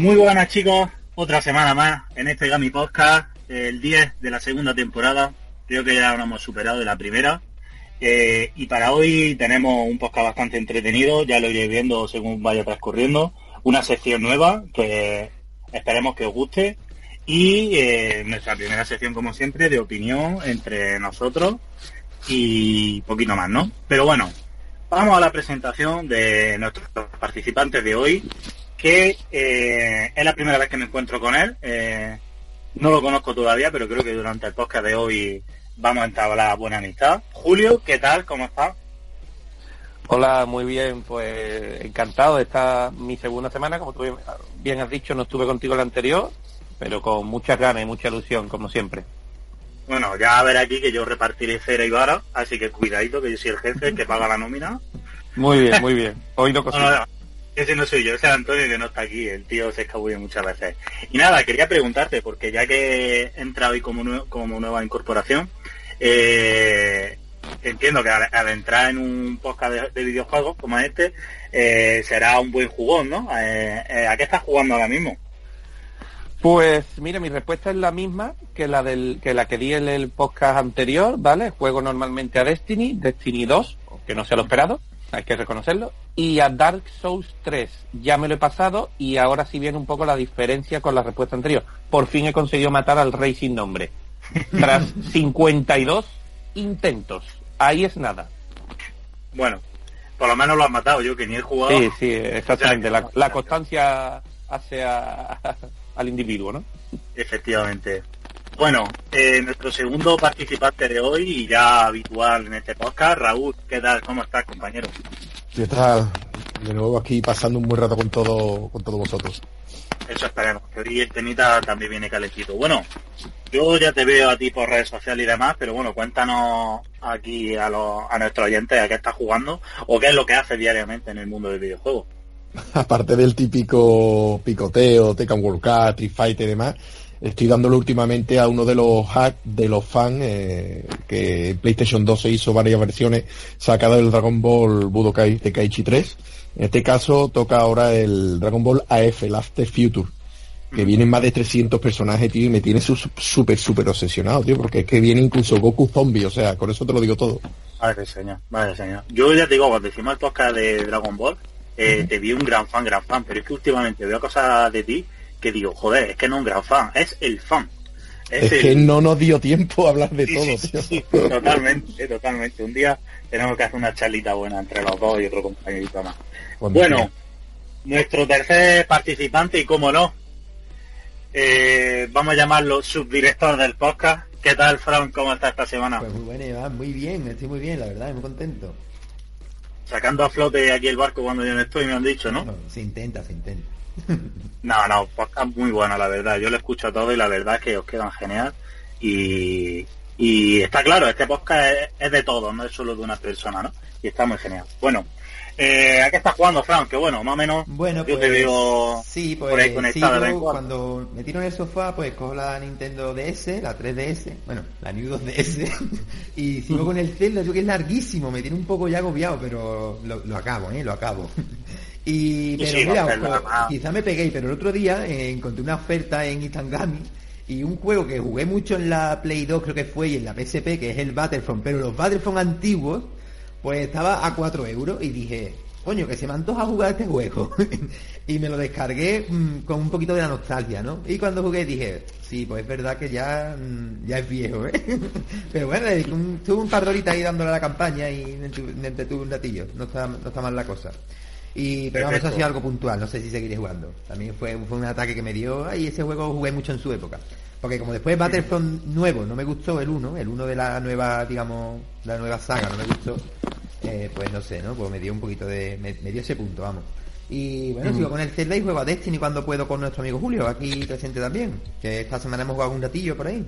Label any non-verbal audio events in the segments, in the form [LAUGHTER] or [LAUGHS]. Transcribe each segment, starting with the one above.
Muy buenas chicos, otra semana más en este Gami Podcast, el 10 de la segunda temporada, creo que ya lo hemos superado de la primera. Eh, y para hoy tenemos un podcast bastante entretenido, ya lo iré viendo según vaya transcurriendo, una sección nueva que esperemos que os guste. Y eh, nuestra primera sección como siempre de opinión entre nosotros y poquito más, ¿no? Pero bueno, vamos a la presentación de nuestros participantes de hoy que eh, es la primera vez que me encuentro con él. Eh, no lo conozco todavía, pero creo que durante el podcast de hoy vamos a entablar buena amistad. Julio, ¿qué tal? ¿Cómo estás? Hola, muy bien, pues encantado. Esta mi segunda semana, como tú bien has dicho, no estuve contigo la anterior, pero con muchas ganas y mucha ilusión, como siempre. Bueno, ya a ver aquí que yo repartiré cera y vara, así que cuidadito que yo soy el jefe que paga la nómina. Muy bien, muy bien. Oído cosas. Ese no soy yo, ese es Antonio que no está aquí, el tío se escabulle muchas veces. Y nada, quería preguntarte, porque ya que he entrado hoy como, como nueva incorporación, eh, entiendo que al, entrar en un podcast de, videojuegos como este, eh, será un buen jugón, ¿no? Eh, ¿A qué estás jugando ahora mismo? Pues mira, mi respuesta es la misma que la del que la que di en el podcast anterior, ¿vale? Juego normalmente a Destiny, Destiny 2, que no sea lo esperado hay que reconocerlo. Y a Dark Souls 3 ya me lo he pasado y ahora sí viene un poco la diferencia con la respuesta anterior. Por fin he conseguido matar al rey sin nombre. [LAUGHS] Tras 52 intentos. Ahí es nada. Bueno, por lo menos lo has matado yo, que ni he jugado. Sí, sí, exactamente. la, constancia hace [LAUGHS] al individuo, ¿no? Efectivamente. Bueno, eh, nuestro segundo participante de hoy y ya habitual en este podcast, Raúl, ¿qué tal? ¿Cómo estás, compañero? ¿Qué tal? De nuevo aquí pasando un buen rato con todo, con todos vosotros. Eso esperemos, que hoy el temita también viene calentito. Bueno, yo ya te veo a ti por redes sociales y demás, pero bueno, cuéntanos aquí a, los, a nuestros oyentes a qué estás jugando o qué es lo que haces diariamente en el mundo del videojuego. [LAUGHS] Aparte del típico picoteo, Tekken World Cup, Street Fighter y demás, estoy dándole últimamente a uno de los hacks de los fans eh, que PlayStation 2 se hizo varias versiones sacadas del Dragon Ball Budokai Tekaichi 3. En este caso toca ahora el Dragon Ball AF, el After Future, que vienen más de 300 personajes, tío, y me tiene súper, súper obsesionado, tío, porque es que viene incluso Goku Zombie, o sea, con eso te lo digo todo. Vale, señor, vale, señor. Yo ya te digo, cuando decimos el podcast de Dragon Ball, eh, te vi un gran fan, gran fan, pero es que últimamente veo cosas de ti que digo, joder, es que no es un gran fan, es el fan. Es, que no nos dio tiempo a hablar de todo, tío. totalmente, totalmente. Un día tenemos que hacer una charlita buena entre los dos y otro compañerito más. bueno, nuestro tercer participante, y cómo no, eh, vamos a llamarlo subdirector del podcast. ¿Qué tal, Fran? ¿Cómo está esta semana? Pues muy bueno, Iván, muy bien, estoy muy bien, la verdad, muy contento. Sacando a flote aquí el barco cuando yo no estoy, me han dicho, ¿no? se intenta, se intenta. No, no, podcast muy bueno, la verdad. Yo lo escucho todo y la verdad es que os quedan genial. Y, y está claro, este podcast es, de todo, no es solo de una persona, ¿no? Y está muy genial. Bueno, eh, ¿a qué estás jugando, Frank? Que bueno, más o menos bueno, yo te pues, veo sí, pues, por ahí conectado. cuando me tiro en el sofá, pues cojo la Nintendo DS, la 3DS, bueno, la New 2DS, [LAUGHS] y sigo con el Zelda, yo que es larguísimo, me tiene un poco ya agobiado, pero lo, lo acabo, ¿eh? Lo acabo. Y, pero mira, quizá me pegué, pero el otro día eh, encontré una oferta en Itangami y un juego que jugué mucho en la Play 2 creo que fue y en la PSP, que es el Battlefront, pero los Battlefront antiguos, pues estaba a 4 euros y dije, coño, que se me antoja jugar este juego. [LAUGHS] y me lo descargué mm, con un poquito de la nostalgia, ¿no? Y cuando jugué dije, sí, pues es verdad que ya, mm, ya es viejo, ¿eh? [LAUGHS] pero bueno, tuve un par de horitas ahí dándole a la campaña y me entretuve un ratillo, no está, no está mal la cosa. Y, pero vamos, ha sido algo puntual, no sé si seguiré jugando. También fue, fue un ataque que me dio, y ese juego jugué mucho en su época. Porque como después Battlefront nuevo no me gustó el 1, el 1 de la nueva, digamos, la nueva saga no me gustó, eh, pues no sé, ¿no? Pues me dio un poquito de, me, dio ese punto, vamos. Y bueno, sigo con el Zelda y juego a Destiny cuando puedo con nuestro amigo Julio, aquí presente también, que esta semana hemos jugado un ratillo por ahí.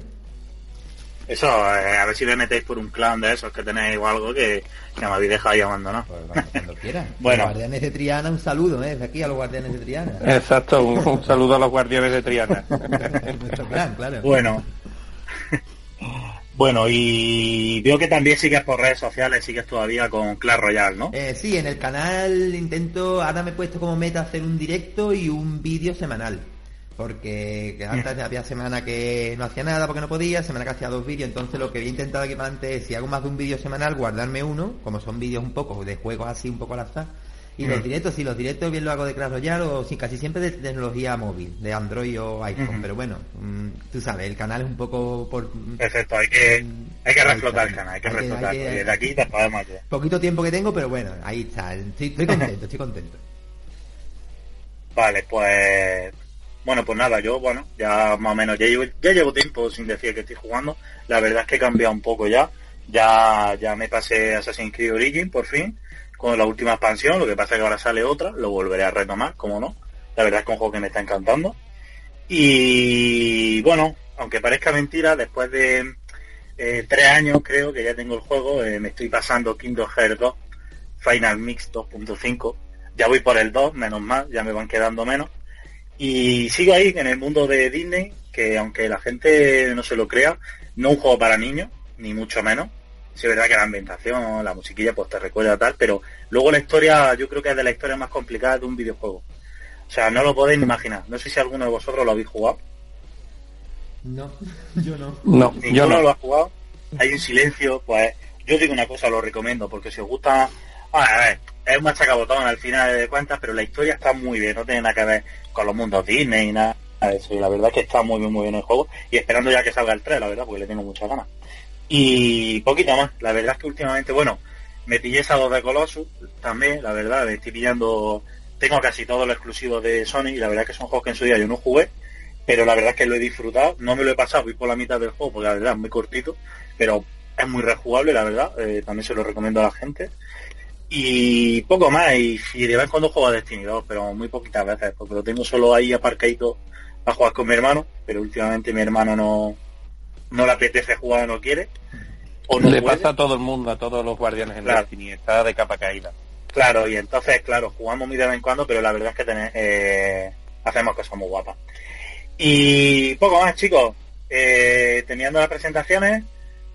Eso, eh, a ver si me metéis por un clan de esos que tenéis o algo que, me habéis dejado ahí abandonado. Pues cuando, [LAUGHS] bueno. Los guardianes de Triana, un saludo, ¿eh? aquí a los guardianes de Triana. Exacto, un, saludo a los guardianes de Triana. [LAUGHS] Nuestro clan, claro. Bueno. Bueno, y veo que también sigues por redes sociales, sigues todavía con Clash Royale, ¿no? Eh, sí, en el canal intento, ahora me he puesto como meta hacer un directo y un vídeo semanal. Porque [LAUGHS] que antes había semana que no hacía nada porque no podía, semana que hacía dos vídeos, entonces lo que voy a intentar aquí para adelante es, si hago más de un vídeo semanal, guardarme uno, como son vídeos un poco de juegos así, un poco al azar, y los directos, sí, los directos bien lo hago de Clash Royale o sí, casi siempre de tecnología móvil, de Android o iPhone, pero bueno, mm, tú sabes, el canal es un poco por... Perfecto, hay que, hay que reflotar el canal, hay que reflotar, desde aquí te podemos ayudar. Poquito tiempo que tengo, pero bueno, ahí está, estoy, estoy contento, estoy contento. [LAUGHS] Vale, pues... Bueno, pues nada, yo, bueno, ya más o menos, ya llevo, ya llevo tiempo sin decir que estoy jugando, la verdad es que he cambiado un poco ya, ya, ya me pasé Assassin's Creed Origin, por fin, con la última expansión, lo que pasa es que ahora sale otra, lo volveré a retomar, como no. La verdad es que un juego que me está encantando. Y bueno, aunque parezca mentira, después de eh, tres años creo que ya tengo el juego, eh, me estoy pasando Kingdom Hearts 2, Final Mix 2.5. Ya voy por el 2, menos mal, ya me van quedando menos. Y sigo ahí en el mundo de Disney, que aunque la gente no se lo crea, no un juego para niños, ni mucho menos sí es verdad que la ambientación, la musiquilla, pues te recuerda tal, pero luego la historia, yo creo que es de la historia más complicada de un videojuego. O sea, no lo podéis imaginar. No sé si alguno de vosotros lo habéis jugado. No, [LAUGHS] yo no. No, yo no. lo ha jugado. Hay un silencio, pues yo digo una cosa, lo recomiendo, porque si os gusta... a ver, es un machacabotón al final de cuentas, pero la historia está muy bien, no tiene nada que ver con los mundos Disney y nada de eso. Y la verdad es que está muy bien, muy bien el juego. Y esperando ya que salga el 3, la verdad, porque le tengo muchas ganas. Y poquito más. La verdad es que últimamente, bueno, me pillé esa dos de Colossus también, la verdad, estoy pillando, tengo casi todo lo exclusivo de Sony y la verdad es que son juegos que en su día yo no jugué, pero la verdad es que lo he disfrutado, no me lo he pasado, voy por la mitad del juego porque la verdad es muy cortito, pero es muy rejugable, la verdad, eh, también se lo recomiendo a la gente. Y poco más, y, y de vez en cuando juego a Destiny 2, pero muy poquitas veces, porque lo tengo solo ahí aparcadito a jugar con mi hermano, pero últimamente mi hermano no, no le apetece jugar, no quiere. O no le pasa a todo el mundo, a todos los guardianes en la Destiny, está de capa caída. Claro, y entonces, claro, jugamos muy de vez en cuando, pero la verdad es que tenés, eh, hacemos cosas muy guapas. Y poco más, chicos. Eh, teniendo las presentaciones,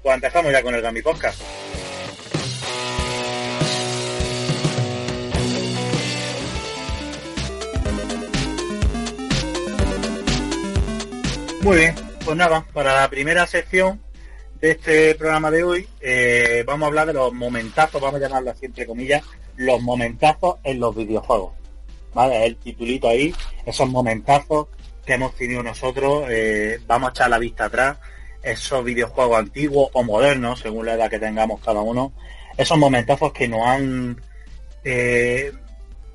pues empezamos ya con el Gami Podcast. Muy bien, pues nada, para la primera sección de este programa de hoy eh, vamos a hablar de los momentazos, vamos a llamarlo así entre comillas, los momentazos en los videojuegos. ¿Vale? El titulito ahí, esos momentazos que hemos tenido nosotros, eh, vamos a echar la vista atrás, esos videojuegos antiguos o modernos, según la edad que tengamos cada uno, esos momentazos que nos han eh,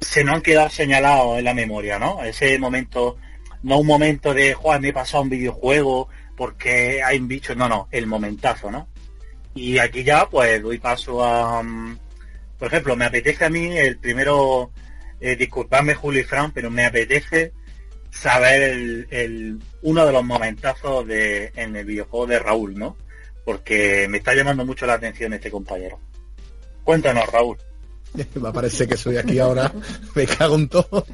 se nos han quedado señalados en la memoria, ¿no? Ese momento no un momento de, Juan, me he pasado un videojuego porque hay un bicho, no, no, el momentazo, ¿no? Y aquí ya, pues, doy paso a, mm, por ejemplo, me apetece a mí el primero, eh, disculpadme Julio y Fran, pero me apetece saber el, uno de los momentazos de, en el videojuego de Raúl, ¿no? Porque me está llamando mucho la atención este compañero. Cuéntanos, Raúl. [LAUGHS] Me parece que soy aquí ahora, [LAUGHS] me cago en todo.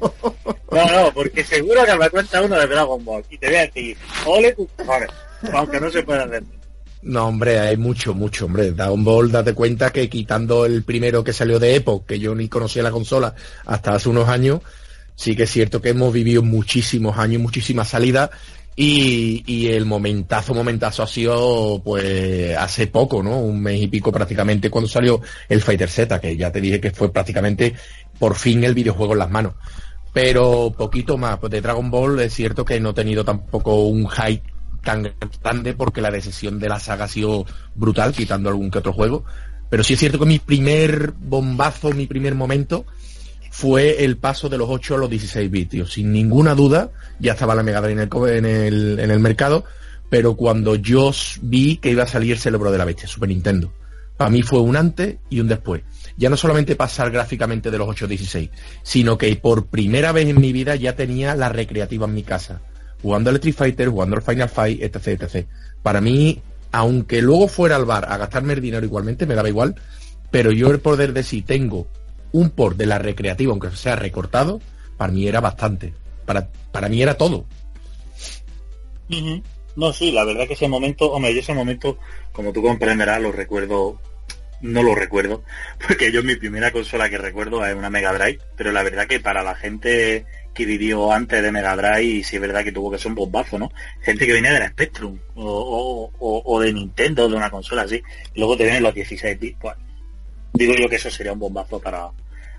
No, no, porque seguro que me cuenta uno de Dragon Ball y te voy a decir, ole tus aunque no se pueda hacer. No, hombre, hay mucho, mucho, hombre. Dragon Ball, date cuenta que quitando el primero que salió de Epoch, que yo ni conocía la consola hasta hace unos años, sí que es cierto que hemos vivido muchísimos años, muchísimas salidas y, el momentazo, momentazo ha sido pues hace poco, ¿no? Un mes y pico prácticamente cuando salió el Fighter Z, que ya te dije que fue prácticamente por fin el videojuego en las manos. Pero poquito más, pues de Dragon Ball es cierto que no he tenido tampoco un hype tan grande porque la decisión de la saga ha sido brutal, quitando algún que otro juego. Pero sí es cierto que mi primer bombazo, mi primer momento, fue el paso de los 8 a los 16 bits, Sin ninguna duda, ya estaba la Mega Drive en el, en el, mercado, pero cuando yo vi que iba a salir cerebro de la bestia, Super Nintendo, para mí fue un antes y un después. Ya no solamente pasar gráficamente de los 8 a 16, sino que por primera vez en mi vida ya tenía la recreativa en mi casa. Jugando al Street Fighter, jugando al Final Fight, etc, etc. Para mí, aunque luego fuera al bar a gastarme el dinero igualmente, me daba igual, pero yo el poder de si tengo un port de la recreativa, aunque sea recortado, para mí era bastante. Para, para mí era todo. No, sí, la verdad que ese momento, hombre, yo ese momento, como tú comprenderás, lo recuerdo, no lo recuerdo, [LAUGHS] porque yo mi primera consola que recuerdo es una Mega Drive, pero la verdad que para la gente que vivió antes de Mega Drive, sí es verdad que tuvo que ser un bombazo, ¿no? Gente que venía de la Spectrum o, de Nintendo, de una consola así, luego te vienen los 16 bits, digo yo que eso sería un bombazo para,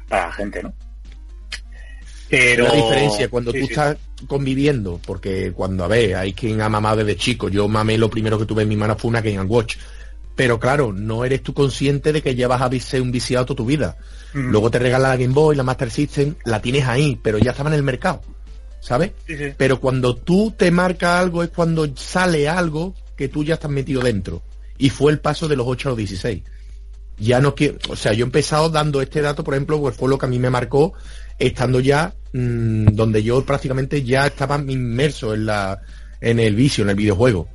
para la gente, ¿no? Pero... La diferencia cuando tú estás conviviendo, porque cuando, a ver, hay quien ha mamado desde chico, yo mamé lo primero que tuve en mi mano fue una Game Watch, pero claro, no eres tú consciente de que llevas a ser un viciado toda tu vida. Mm. Luego te regala la Game Boy, la Master System, la tienes ahí, pero ya estaba en el mercado, ¿sabes? Pero cuando tú te marca algo es cuando sale algo que tú ya estás metido dentro. Y fue el paso de los 8 a los 16 ya no quiero, o sea, yo he empezado dando este dato, por ejemplo, pues fue lo que a mí me marcó estando ya mm, donde yo prácticamente ya estaba inmerso en la en el vicio, en el videojuego.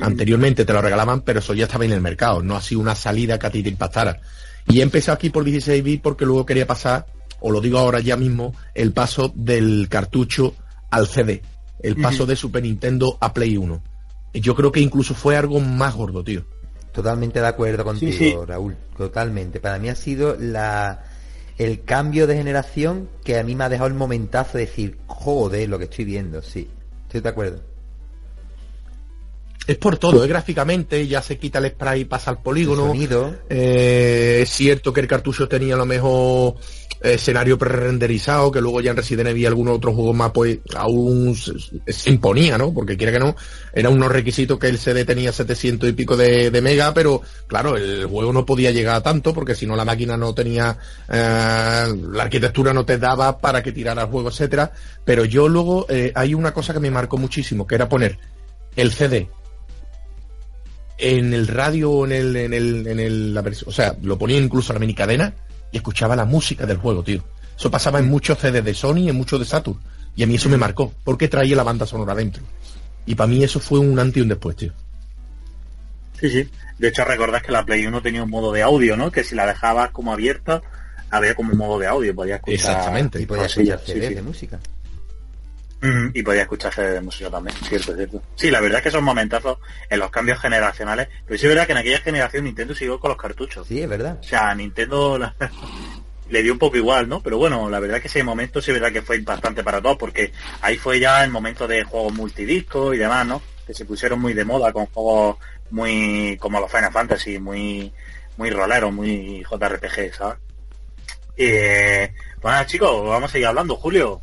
Anteriormente te lo regalaban, pero eso ya estaba en el mercado, no ha sido una salida que a ti te impactara. Y he empezado aquí por 16 bits porque luego quería pasar, o lo digo ahora ya mismo, el paso del cartucho al CD, el paso de Super Nintendo a Play 1. Yo creo que incluso fue algo más gordo, tío. Totalmente de acuerdo contigo, Raúl. Totalmente. Para mí ha sido la el cambio de generación que a mí me ha dejado el momentazo de decir, joder, lo que estoy viendo, sí, estoy de acuerdo. Es por todo, ¿eh? gráficamente, ya se quita el spray y pasa al polígono. Eh, es cierto que el cartucho tenía a lo mejor escenario pre-renderizado, que luego ya en Resident Evil y algunos otros juegos más, pues aún se, imponía, ¿no? Porque quiera que no, era unos requisitos que el CD tenía 700 y pico de, mega, pero claro, el juego no podía llegar a tanto, porque si no la máquina no tenía, eh, la arquitectura no te daba para que tirara el juego, etcétera. Pero yo luego, eh, hay una cosa que me marcó muchísimo, que era poner el CD en el radio o en el, en el, en el, la o sea, lo ponía incluso a la mini cadena y escuchaba la música del juego, tío. Eso pasaba en muchos CDs de Sony y en muchos de Saturn. Y a mí eso me marcó, porque traía la banda sonora dentro. Y para mí eso fue un antes y un después, tío. Sí, sí. De hecho, recordás que la Play 1 tenía un modo de audio, ¿no? Que si la dejabas como abierta, había como un modo de audio, podías escuchar... Exactamente. Y podías escuchar de música. Y podía escuchar CDs de música también, cierto, cierto. Sí, la verdad es que son momentazos en los cambios generacionales, pero sí es verdad que en aquella generación Nintendo siguió con los cartuchos. Sí, es verdad. O sea, Nintendo [LAUGHS] le dio un poco igual, ¿no? Pero bueno, la verdad es que ese momento sí es verdad que fue impactante para todos, porque ahí fue ya el momento de juegos multidiscos y demás, ¿no? Que se pusieron muy de moda con juegos muy como los Final Fantasy, muy muy roleros, muy JRPG, ¿sabes? Eh, bueno chicos, vamos a seguir hablando, Julio.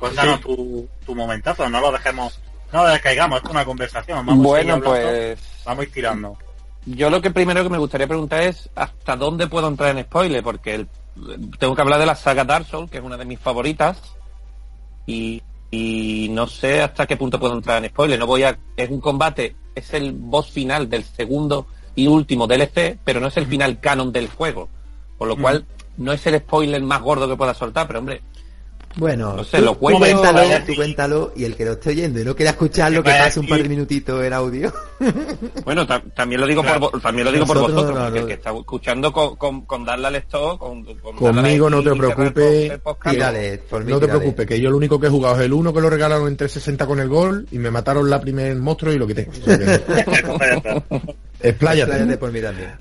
Cuéntanos tu, tu, momentazo, no lo dejemos, no lo descaigamos, es una conversación. Vamos bueno, pues vamos a ir tirando. Yo lo que primero que me gustaría preguntar es hasta dónde puedo entrar en spoiler, porque tengo que hablar de la saga Dark Souls, que es una de mis favoritas, y, y no sé hasta qué punto puedo entrar en spoiler. No voy a, es un combate, es el boss final del segundo y último DLC, pero no es el final canon del juego, por lo cual no es el spoiler más gordo que pueda soltar, pero hombre, bueno, no sé, lo cuéntalo, tú cuéntalo y el que lo esté oyendo y no quiera escucharlo, que pase un par de minutitos el audio. [LAUGHS] Bueno, también lo digo por también lo digo por vosotros, porque el que está escuchando con, con, darle al stop, con, conmigo no te preocupes, no te preocupes, que yo lo único que he jugado es el uno que lo regalaron en 360 con el gol y me mataron la primer monstruo y lo quité. [LAUGHS] Expláyate. por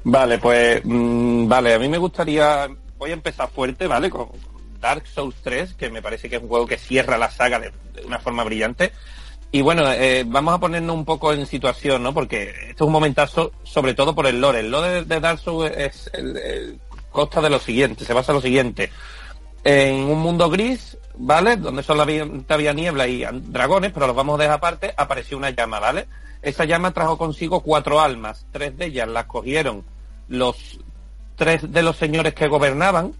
Vale, pues mm, vale, a mí me gustaría voy a empezar fuerte, ¿vale? Con, Dark Souls 3, que me parece que es un juego que cierra la saga de, una forma brillante. Y bueno, eh, vamos a ponernos un poco en situación, ¿no? Porque esto es un momentazo, sobre todo por el lore. El lore de Dark Souls es el, consta de lo siguiente, se basa en lo siguiente. En un mundo gris, ¿vale? Donde solamente había niebla y dragones, pero los vamos a dejar aparte, apareció una llama, ¿vale? Esa llama trajo consigo cuatro almas. Tres de ellas las cogieron los tres de los señores que gobernaban,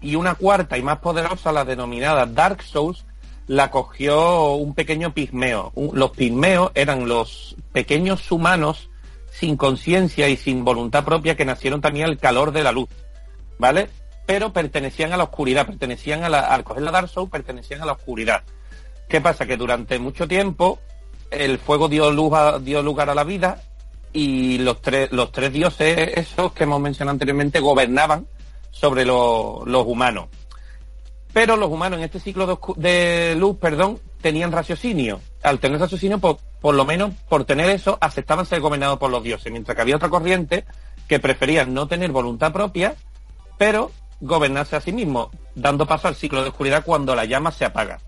y una cuarta y más poderosa, la denominada Dark Souls, la cogió un pequeño pigmeo. Los pigmeos eran los pequeños humanos sin conciencia y sin voluntad propia que nacieron también al calor de la luz, ¿vale? Pero pertenecían a la oscuridad, pertenecían a la, al coger la Dark Souls, pertenecían a la oscuridad. ¿Qué pasa? Que durante mucho tiempo el fuego dio, luz dio lugar a la vida y los tres, los tres dioses esos que hemos mencionado anteriormente gobernaban sobre los humanos. Pero los humanos en este ciclo de, luz, perdón, tenían raciocinio. Al tener raciocinio, por, por lo menos por tener eso, aceptaban ser gobernados por los dioses, mientras que había otra corriente que preferían no tener voluntad propia, pero gobernarse a sí mismo, dando paso al ciclo de oscuridad cuando la llama se apaga.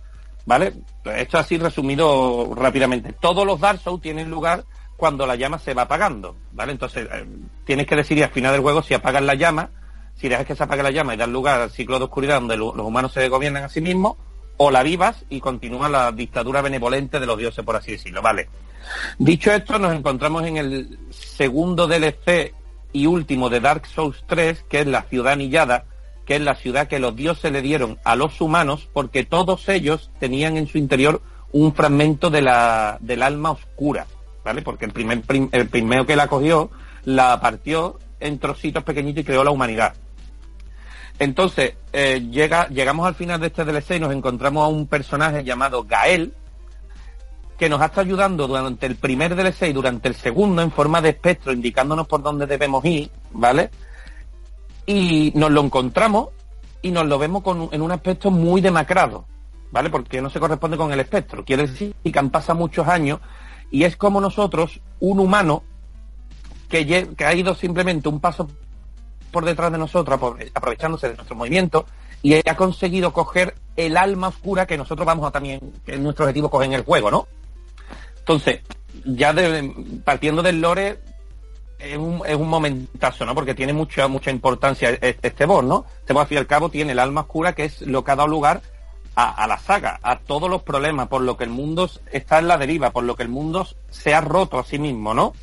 ¿Vale? Esto así resumido rápidamente. Todos los Dark tienen lugar cuando la llama se va apagando, ¿vale? Entonces, eh, tienes que decidir al final del juego si apagas la llama, si dejas que se apague la llama y dar lugar al ciclo de oscuridad donde los humanos se gobiernan a sí mismos, o la vivas y continúa la dictadura benevolente de los dioses, por así decirlo, ¿vale? Dicho esto, nos encontramos en el segundo DLC y último de Dark Souls 3, que es la ciudad anillada, que es la ciudad que los dioses le dieron a los humanos porque todos ellos tenían en su interior un fragmento de la, del alma oscura, ¿vale? Porque el, primer, el primero que la cogió la partió en trocitos pequeñitos y creó la humanidad. Entonces, eh, llega, llegamos al final de este DLC y nos encontramos a un personaje llamado Gael, que nos ha estado ayudando durante el primer DLC y durante el segundo en forma de espectro, indicándonos por dónde debemos ir, ¿vale? y nos lo encontramos y nos lo vemos en un aspecto muy demacrado, ¿vale? Porque no se corresponde con el espectro. Quiere decir que han pasado muchos años y es como nosotros, un humano que ha ido simplemente un paso por detrás de nosotros, aprovechándose de nuestro movimiento, y ha conseguido coger el alma oscura que nosotros vamos a también, que es nuestro objetivo coger en el juego, ¿no? Entonces, ya partiendo del lore, es un, es un momentazo, ¿no? Porque tiene mucha, mucha importancia e, este boss, ¿no? Este boss, al fin y al cabo, tiene el alma oscura, que es lo que ha dado lugar a, la saga, a todos los problemas, por lo que el mundo está en la deriva, por lo que el mundo se ha roto a sí mismo, ¿no?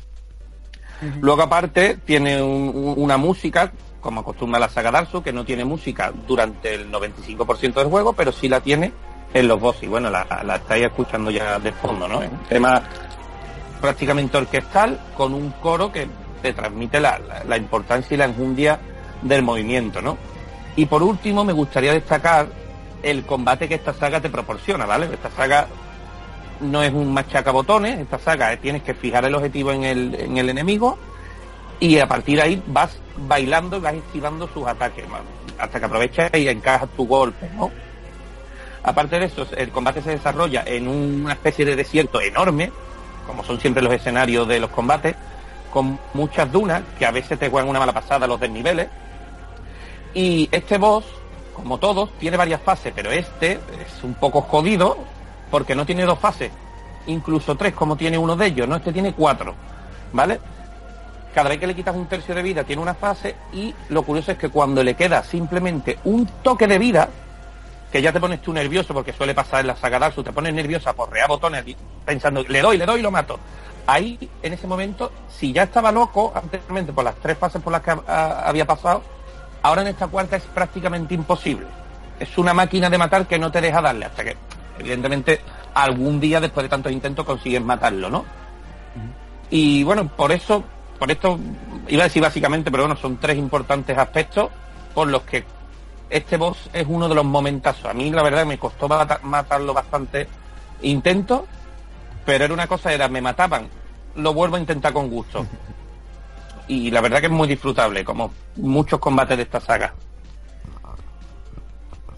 Luego, aparte, tiene una música, como acostumbra la saga Darsu, que no tiene música durante el 95% del juego, pero sí la tiene en los boss. Y bueno, la, la estáis escuchando ya de fondo, ¿no? un tema prácticamente orquestal con un coro que te transmite la, importancia y la enjundia del movimiento, ¿no? Y por último, me gustaría destacar el combate que esta saga te proporciona, ¿vale? Esta saga no es un machaca botones, esta saga tienes que fijar el objetivo en el, en el enemigo y a partir de ahí vas bailando y vas esquivando sus ataques, hasta que aprovechas y encajas tu golpe, ¿no? Aparte de eso, el combate se desarrolla en una especie de desierto enorme, como son siempre los escenarios de los combates, con muchas dunas, que a veces te juegan una mala pasada los desniveles. Y este boss, como todos, tiene varias fases, pero este es un poco jodido porque no tiene dos fases, incluso tres como tiene uno de ellos, ¿no? Este tiene cuatro, ¿vale? Cada vez que le quitas un tercio de vida tiene una fase y lo curioso es que cuando le queda simplemente un toque de vida, que ya te pones tú nervioso porque suele pasar en la saga Dark te pones nerviosa por rear botones pensando, le doy, le doy y lo mato ahí, en ese momento, si ya estaba loco anteriormente por las tres fases por las que había pasado, ahora en esta cuarta es prácticamente imposible. Es una máquina de matar que no te deja darle, hasta que, evidentemente, algún día después de tantos intentos consigues matarlo, ¿no? Y bueno, por eso, por esto, iba a decir básicamente, pero bueno, son tres importantes aspectos por los que este boss es uno de los momentazos. A mí la verdad me costó matarlo bastante intento, pero era una cosa, era me mataban lo vuelvo a intentar con gusto. [LAUGHS] Y la verdad que es muy disfrutable, como muchos combates de esta saga.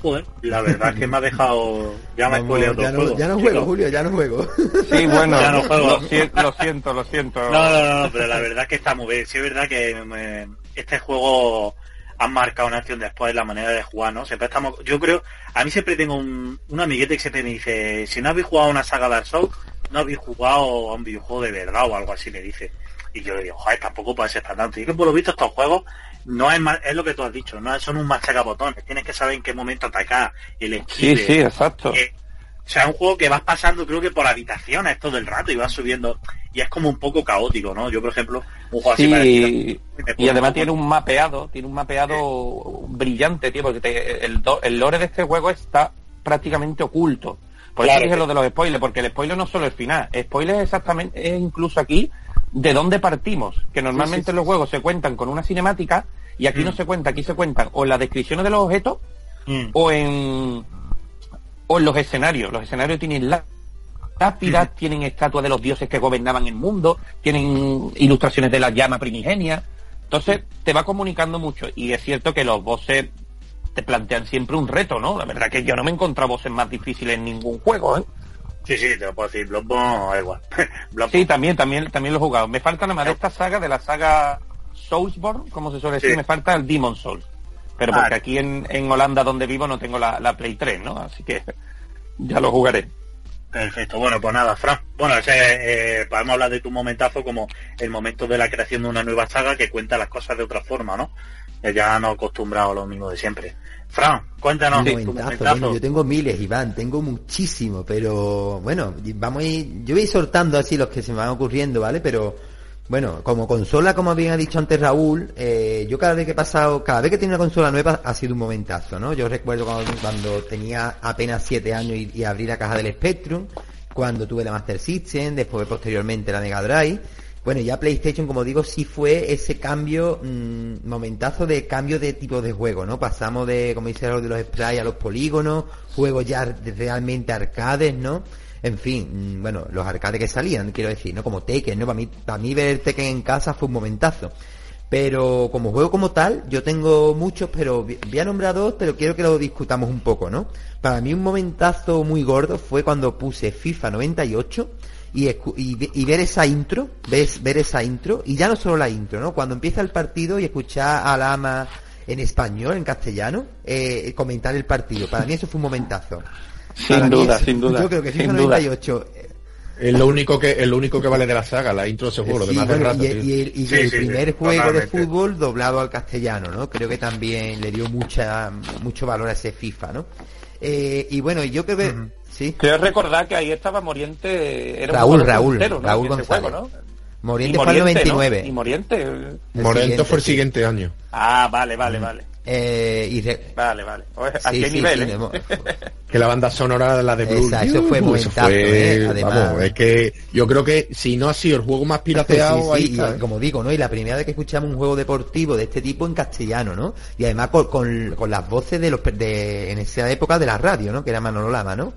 Joder, la verdad es que me ha dejado. Ya me he spoileado ya, no, ya no juego, Julio, ya no juego. Sí, bueno, ya no juego. Lo, siento, lo siento, No, no, no, pero la verdad es que está muy bien. Sí, es verdad que este juego ha marcado una acción después la manera de jugar, ¿no? Siempre estamos. Yo creo. A mí siempre tengo un, un amiguete que siempre me dice: si no habéis jugado una saga Dark Souls, no habéis jugado a un videojuego de verdad o algo así, me dice. Y yo le digo, joder, tampoco puede ser tan tanto. Y que por lo visto estos juegos no es es lo que tú has dicho, no son un machaca botones, tienes que saber en qué momento atacar, el esquive. Sí, sí, exacto. o sea, es un juego que vas pasando creo que por habitaciones todo el rato y vas subiendo y es como un poco caótico, ¿no? Yo, por ejemplo, un juego así Y además tiene un mapeado, tiene un mapeado brillante, tío, porque el, el lore de este juego está prácticamente oculto. Por eso dije lo de los spoilers, porque el spoiler no solo el final, spoiler es exactamente, es incluso aquí de dónde partimos, que normalmente en los juegos se cuentan con una cinemática y aquí no mm. se cuenta, aquí se cuentan o en las descripciones de los objetos mm. o en o en los escenarios. Los escenarios tienen lápidas, tienen estatuas de los dioses que gobernaban el mundo, tienen ilustraciones de la llama primigenia. Entonces te va comunicando mucho y es cierto que los bosses te plantean siempre un reto, ¿no? La verdad que yo no me he encontrado voces más difíciles en ningún juego, ¿eh? Sí, sí, te lo puedo decir, Bloodborne igual. [LAUGHS] Sí, también, también, también lo he jugado. Me falta nada más de esta saga, de la saga Soulsborne, como se suele decir, me falta el Demon Souls. Pero porque aquí en, en, Holanda, donde vivo, no tengo la, la, Play 3, ¿no? Así que ya lo jugaré. Perfecto, bueno, pues nada, Fran. Bueno, ese, eh, podemos hablar de tu momentazo como el momento de la creación de una nueva saga que cuenta las cosas de otra forma, ¿no? Ya no acostumbrado a lo mismo de siempre. Fran, cuéntanos. Bueno, yo tengo miles, Iván, tengo muchísimo, pero bueno, vamos a ir, yo voy soltando así los que se me van ocurriendo, ¿vale? Pero bueno, como consola, como bien ha dicho antes Raúl, eh, yo cada vez que he pasado, cada vez que tiene una consola nueva ha sido un momentazo, ¿no? Yo recuerdo cuando, tenía apenas 7 años y, abrí la caja del Spectrum, cuando tuve la Master System, después posteriormente la Mega Drive, bueno, ya PlayStation, como digo, sí fue ese cambio, mmm, momentazo de cambio de tipo de juego, ¿no? Pasamos de, como dice, de los sprites a los polígonos, juegos ya realmente arcades, ¿no? En fin, mm, bueno, los arcades que salían, quiero decir, ¿no? Como Tekken, ¿no? Para mí, para mí ver Tekken en casa fue un momentazo. Pero como juego como tal, yo tengo muchos, pero voy a nombrar dos, pero quiero que lo discutamos un poco, ¿no? Para mí un momentazo muy gordo fue cuando puse FIFA 98 y, ver esa intro, ves, ver esa intro, y ya no solo la intro, ¿no? Cuando empieza el partido y escuchar a la ama en español, en castellano, eh, comentar el partido. Para mí eso fue un momentazo. Sin duda, sin duda. Yo creo que FIFA 98 es lo único que es lo único que vale de la saga, la intro seguro, lo demás Y, el, primer juego de fútbol doblado al castellano, ¿no? Creo que también le dio mucha mucho valor a ese FIFA, ¿no? Eh, y bueno, yo creo que Sí. Quiero recordar que ahí estaba Moriente. Era Raúl, Raúl, Raúl González. Moriente, fue el 99. Y Moriente. Moriente fue el siguiente año. Ah, vale, vale, mm. vale. Eh, y Vale, vale. ¿A qué nivel? Eh? [LAUGHS] que la banda sonora la de Blue. eso fue muy eh, Vamos, es que yo creo que si no ha sido el juego más pirateado ahí ¿eh? como digo, ¿no? Y la primera vez que escuchamos un juego deportivo de este tipo en castellano, ¿no? Y además con, con, con las voces de los de en esa época de la radio, ¿no? Que era Manolo Lama, ¿no?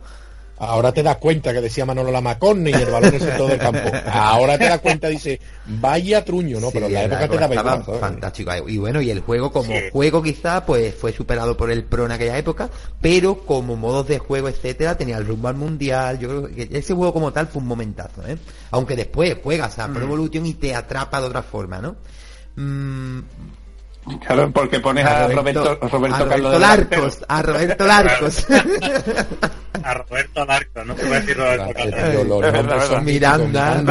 Ahora te das cuenta que decía Manolo Lamacón y el balón es en todo el campo. Ahora te das cuenta, dice, vaya truño, ¿no? Pero en la época te da vergüenza. Fantástico. Y bueno, y el juego como juego quizá, pues fue superado por el Pro en aquella época, pero como modos de juego, etcétera, tenía el rumbo al mundial. Yo creo que ese juego como tal fue un momentazo, ¿eh? Aunque después juegas a Pro mm. Evolution y te atrapa de otra forma, ¿no? Mm, Claro, porque pones a, Roberto, Roberto, a Roberto Larcos, a Roberto Larcos. [LAUGHS] a Roberto Larcos, no se puede decir Roberto Larcos. Miranda,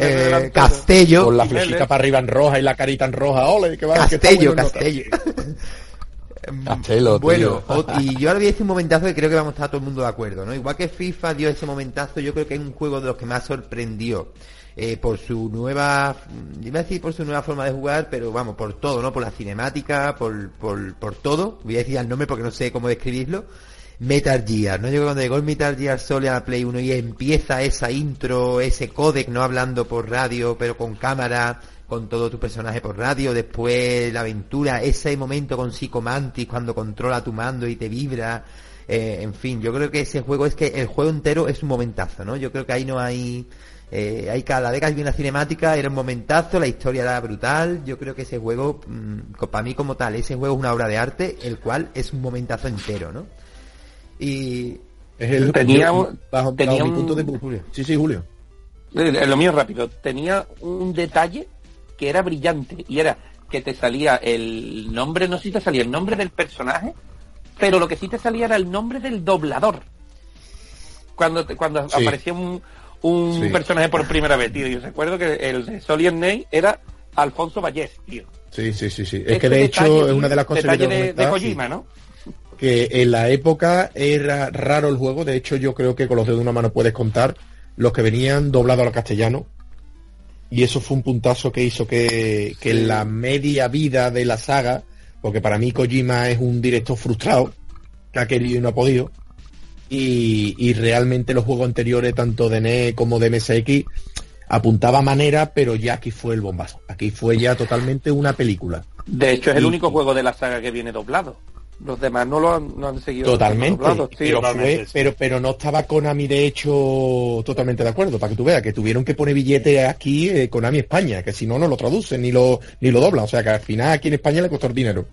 eh, Castello. Con la flechita para arriba en roja y la carita en roja. Ole, que va, Castello, Castello. [LAUGHS] Castelo, bueno, y yo ahora voy a decir un momentazo que creo que vamos a estar todo el mundo de acuerdo, ¿no? Igual que FIFA dio ese momentazo, yo creo que es un juego de los que más sorprendió. Eh, por su nueva, iba a decir por su nueva forma de jugar, pero vamos, por todo, ¿no? Por la cinemática, por, por, por todo. Voy a decir el nombre porque no sé cómo describirlo. Metal Gear, ¿no? Yo cuando llegó el Metal Gear Solid a la Play 1 y empieza esa intro, ese codec, no hablando por radio, pero con cámara, con todo tu personaje por radio, después la aventura, ese momento con Psychomantis cuando controla tu mando y te vibra, eh, en fin, yo creo que ese juego es que el juego entero es un momentazo, ¿no? Yo creo que ahí no hay eh, hay cada vez que hay una cinemática, era un momentazo, la historia era brutal. Yo creo que ese juego, mm, para mí como tal, ese juego es una obra de arte, el cual es un momentazo entero, ¿no? Y es el tenía, bajo, tenía un... punto de Julio. Sí, sí, Julio. Lo mío rápido. Tenía un detalle que era brillante y era que te salía el nombre, no sé si te salía el nombre del personaje, pero lo que sí te salía era el nombre del doblador. Cuando, cuando aparecía un, un personaje por primera vez, tío. Yo recuerdo que el de Ney era Alfonso Vallés, tío. Sí, sí, sí, sí. Es que de hecho es una de las cosas que de, de Kojima, ¿no? Que en la época era raro el juego, de hecho yo creo que con los dedos de una mano puedes contar los que venían doblados al castellano. Y eso fue un puntazo que hizo que, que la media vida de la saga, porque para mí Kojima es un director frustrado, que ha querido y no ha podido, y, realmente los juegos anteriores, tanto de NE como de MSX, apuntaba manera, pero ya aquí fue el bombazo. Aquí fue ya totalmente una película. De hecho, es el único juego de la saga que viene doblado. Los demás no lo han, seguido. Totalmente. pero, pero, pero no estaba Konami de hecho totalmente de acuerdo, para que tú veas, que tuvieron que poner billete aquí eh, Konami España, que si no, no lo traducen ni lo, ni lo doblan. O sea que al final aquí en España le costó el dinero.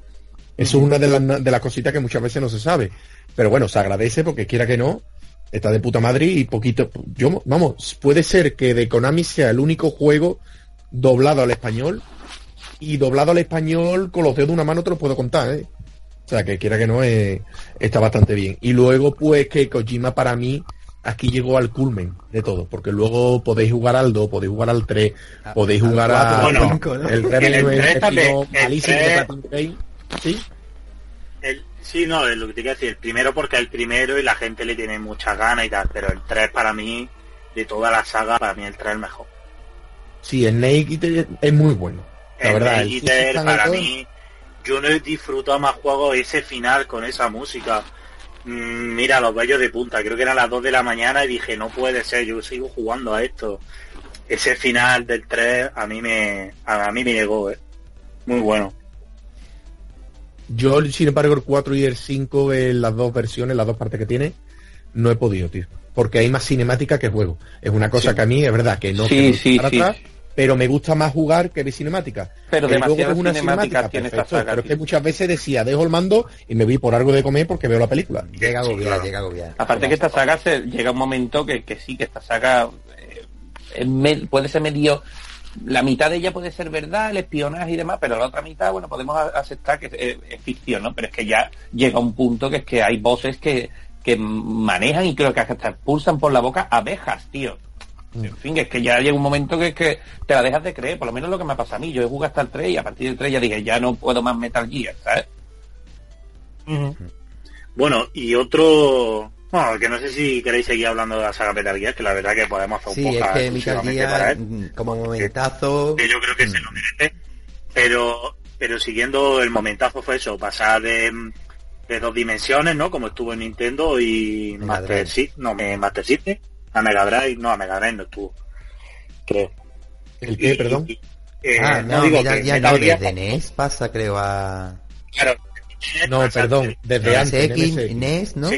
Eso es una de las, de las cositas que muchas veces no se sabe. Pero bueno, se agradece porque quiera que no, está de puta madre y poquito, yo, vamos, puede ser que de Konami sea el único juego doblado al español y doblado al español con los dedos de una mano te lo puedo contar, ¿eh? O sea, que quiera que no, eh, está bastante bien. Y luego, pues, que Kojima para mí aquí llegó al culmen de todo, porque luego podéis jugar al 2, podéis jugar al 3, ah, podéis jugar a, bueno, el, el, ¿sí? sí, no, lo que te quiero decir, el primero porque el primero y la gente le tiene muchas ganas y tal, pero el 3 para mí, de toda la saga, para mí el 3 es el mejor. Sí, el Snake es muy bueno. La verdad, el para mí, yo no he disfrutado más juegos ese final con esa música Mm, mira, los bellos de punta, creo que eran las 2 de la mañana y dije, no puede ser, yo sigo jugando a esto. Ese final del 3 a mí me, a mí me llegó, ¿eh? muy bueno. Yo, sin embargo, el 4 y el 5, en las dos versiones, las dos partes que tiene, no he podido, tío. Porque hay más cinemática que juego. Es una cosa que a mí, es verdad, que no sí, sí, sí pero me gusta más jugar que ver cinemática. Pero demasiado una cinemática, tiene esta saga, Pero es que muchas veces decía, dejo el mando y me voy por algo de comer porque veo la película. Llega a llega a Aparte que esta saga se, llega un momento que, sí, que esta saga eh, puede ser medio la mitad de ella puede ser verdad, el espionaje y demás, pero la otra mitad, bueno, podemos aceptar que es, ficción, ¿no? Pero es que ya llega un punto que es que hay voces que, que manejan y creo que hasta expulsan por la boca abejas, tío. En fin, es que ya llega un momento que es que te la dejas de creer, por lo menos lo que me pasa a mí. Yo he jugado hasta el 3 y a partir del 3 ya dije, ya no puedo más Metal Gear, ¿sabes? Bueno, y otro... Bueno, que no sé si queréis seguir hablando de la saga Metal Gear, que la verdad que podemos hacer un poco... Sí, es que Metal Gear, mm, como momentazo... Que, yo creo que se lo merece, pero, pero siguiendo el momentazo fue eso, pasar de, de dos dimensiones, ¿no? Como estuvo en Nintendo y Master System, no, Master System a Mega Drive, no, a Mega Drive no estuvo. Creo. ¿El qué, perdón? Eh, ah, no, digo que ya no, desde NES pasa, creo, a... Claro. No, perdón, desde antes. X, NES, ¿no?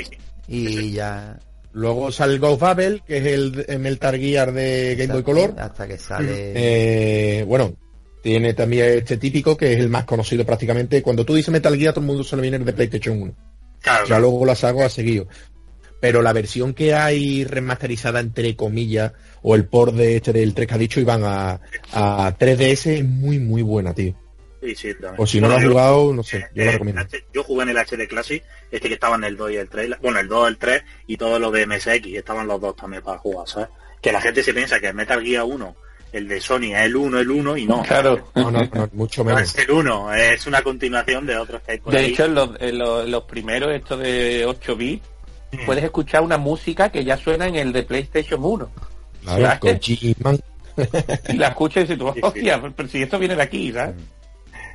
Y ya... Luego sale el Ghost Babel, que es el Metal Gear de Game Boy Color. Hasta que sale... Eh, bueno, tiene también este típico, que es el más conocido prácticamente. Cuando tú dices Metal Gear, todo el mundo se le viene de PlayStation 1. Claro, ya luego la saga ha seguido pero la versión que hay remasterizada entre comillas o el port de este del 3 que ha dicho iban a, a 3DS es muy muy buena tío sí, sí, o si no lo has jugado no sé yo lo recomiendo yo jugué en el HD Classic este que estaba en el 2 y el 3 bueno el 2 el 3 y todos los de MSX estaban los dos también para jugar ¿sabes? que la gente se piensa que el Metal Gear 1 el de Sony es el 1, el 1 y no. Claro. No, no, mucho menos. es el 1, es una continuación de otros que hay De hecho, los, los, los primeros, estos de 8 bits, puedes escuchar una música que ya suena en el de PlayStation 1. y la escuchas y dices tú, hostia, pero si esto viene de aquí, ¿sabes?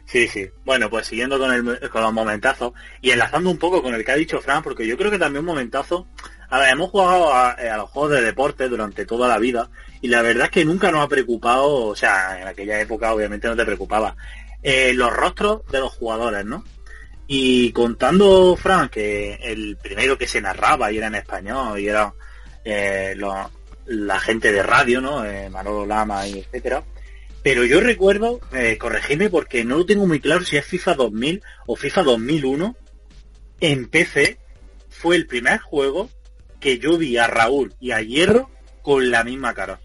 Sí, sí. Bueno, pues siguiendo con, el, con los momentazos y enlazando un poco con el que ha dicho Fran, porque yo creo que también un momentazo. A ver, hemos jugado a, los juegos de deporte durante toda la vida y la verdad es que nunca nos ha preocupado, o sea, en aquella época obviamente no te preocupaba, eh, los rostros de los jugadores, ¿no? Y contando, Frank, que el primero que se narraba y era en español y era eh, la gente de radio, ¿no? Eh, Manolo Lama y etcétera. Pero yo recuerdo, eh, corregirme porque no lo tengo muy claro si es FIFA 2000 o FIFA 2001. En PC fue el primer juego que yo vi a Raúl y a Hierro con la misma cara.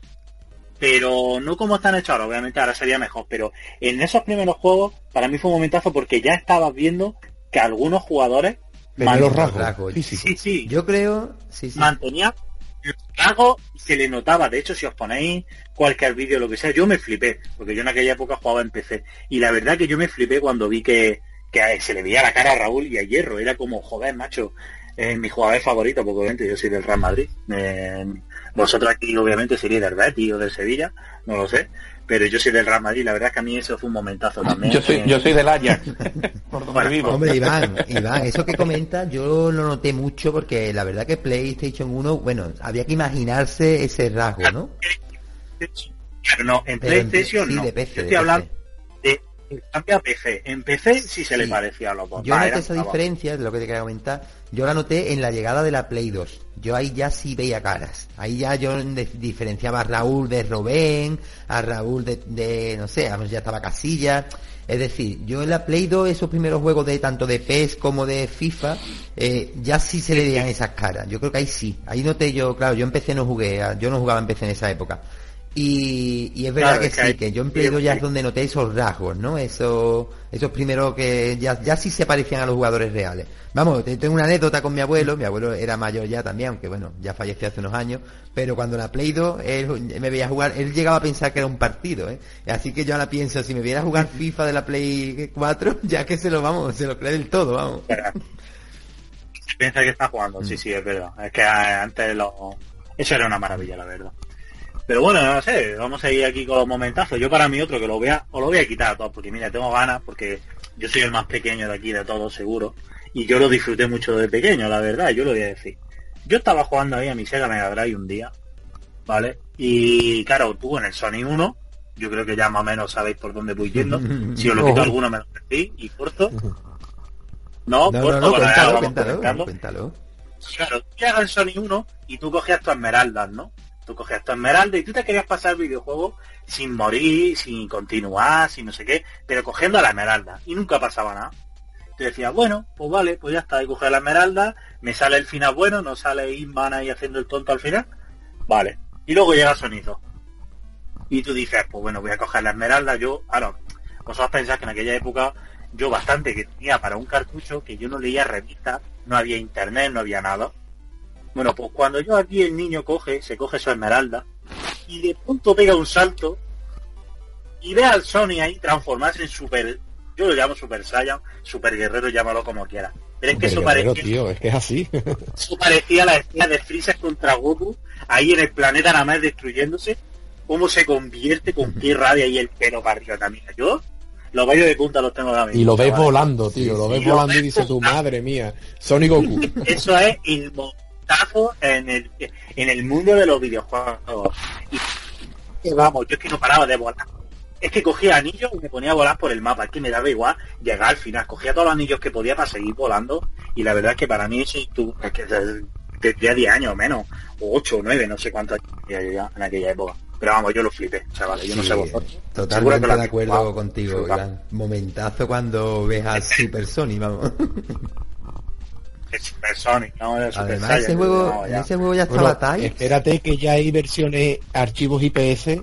Pero no como están hechos ahora, obviamente ahora sería mejor, pero en esos primeros juegos para mí fue un momentazo porque ya estabas viendo que algunos jugadores los rasgos, sí, sí, sí. Yo creo, sí, sí. mantenía y se le notaba. De hecho, si os ponéis cualquier vídeo, lo que sea, yo me flipé, porque yo en aquella época jugaba en PC. Y la verdad que yo me flipé cuando vi que, que se le veía la cara a Raúl y a Hierro. Era como, joder, macho, es mi jugador favorito, porque obviamente yo soy del Real Madrid. Eh, vosotros aquí obviamente sería del Betis o del Sevilla, no lo sé pero yo soy del Real Madrid, la verdad es que a mí eso fue un momentazo también. Yo soy, yo soy del Ajax, [LAUGHS] Hombre, Iván, Iván, eso que comenta yo lo noté mucho porque la verdad que PlayStation 1, bueno, había que imaginarse ese rasgo, ¿no? Claro, no, en PlayStation no. De PC, yo estoy hablando de, cambia a PC. En PC sí se le parecía a los dos. Yo noté esa diferencia, de lo que te quería comentar, yo la noté en la llegada de la Play 2. Yo ahí ya sí veía caras. Ahí ya yo diferenciaba a Raúl de Robén, a Raúl de, de no sé, ya estaba Casilla. Es decir, yo en la Play 2, esos primeros juegos de tanto de PES como de FIFA, eh, ya sí se le veían esas caras. Yo creo que ahí sí. Ahí noté yo, claro, yo en PC no jugué, yo no jugaba en PC en esa época. Y, es verdad que, sí, que yo en Play 2 ya es donde noté esos rasgos, ¿no? Esos, esos primeros que ya, ya sí se parecían a los jugadores reales. Vamos, tengo una anécdota con mi abuelo, mi abuelo era mayor ya también, aunque bueno, ya falleció hace unos años, pero cuando la Play 2, él me veía jugar, él llegaba a pensar que era un partido, ¿eh? Así que yo ahora pienso, si me viera jugar [LAUGHS] FIFA de la Play 4, [LAUGHS] ya que se lo vamos, se lo cree del todo, vamos. Piensa que está jugando, sí, mm. sí, es verdad. Es que antes lo... Eso era una maravilla, la verdad. Pero bueno, no sé, vamos a ir aquí con los momentazos. Yo para mí otro que lo vea, o lo voy a quitar a todos, porque mira, tengo ganas, porque yo soy el más pequeño de aquí de todos, seguro. Y yo lo disfruté mucho de pequeño, la verdad, yo lo voy a decir. Yo estaba jugando ahí a mi Sega Mega Drive un día, ¿vale? Y claro, tú en el Sony 1, yo creo que ya más o menos sabéis por dónde voy yendo. [LAUGHS] Si os lo quito alguno me lo decís y corto. No, no corto, no, cuéntalo, cuéntalo, Claro, tú llegas al Sony 1 y tú cogías tu esmeraldas, ¿no? Tú cogías tu esmeralda y tú te querías pasar el videojuego sin morir, sin continuar, sin no sé qué, pero cogiendo la esmeralda. Y nunca pasaba nada. Te decía, bueno, pues vale, pues ya está, ahí coger la esmeralda, me sale el final bueno, no sale Inman ahí haciendo el tonto al final. Vale. Y luego llega Sonido. Y tú dices, pues bueno, voy a coger la esmeralda. Yo, ahora, vosotros pensáis que en aquella época yo bastante que tenía para un cartucho, que yo no leía revistas, no había internet, no había nada. Bueno, pues cuando yo aquí el niño coge, se coge su esmeralda y de pronto pega un salto y ve al Sony ahí transformarse en super, yo lo llamo Super Saiyan, Super Guerrero, llámalo como quiera. Pero es que eso parecía, es que es así. eso parecía la escena de Freezer contra Goku, ahí en el planeta nada más destruyéndose, cómo se convierte, con qué rabia y el pelo para arriba también. Yo los vallos de punta los tengo también. Y lo ves volando, tío, lo ves volando y dice tu madre mía, Sonic Goku. Eso es el en el, en el mundo de los videojuegos. Y vamos, yo es que no paraba de volar. Es que cogía anillos y me ponía a volar por el mapa. Es que me daba igual llegar al final. Cogía todos los anillos que podía para seguir volando. Y la verdad es que para mí eso tú, es que tendría 10 años o menos. O 8 o 9, no sé cuántos años ya en aquella época. Pero vamos, yo lo flipé, chavales. Yo no sé vosotros. Totalmente de acuerdo contigo. Momentazo cuando ves a Super Sony, vamos. [LAUGHS] Super Sonic, no Además, ese juego, ya. ese juego ya estaba Espérate que ya hay versiones archivos IPS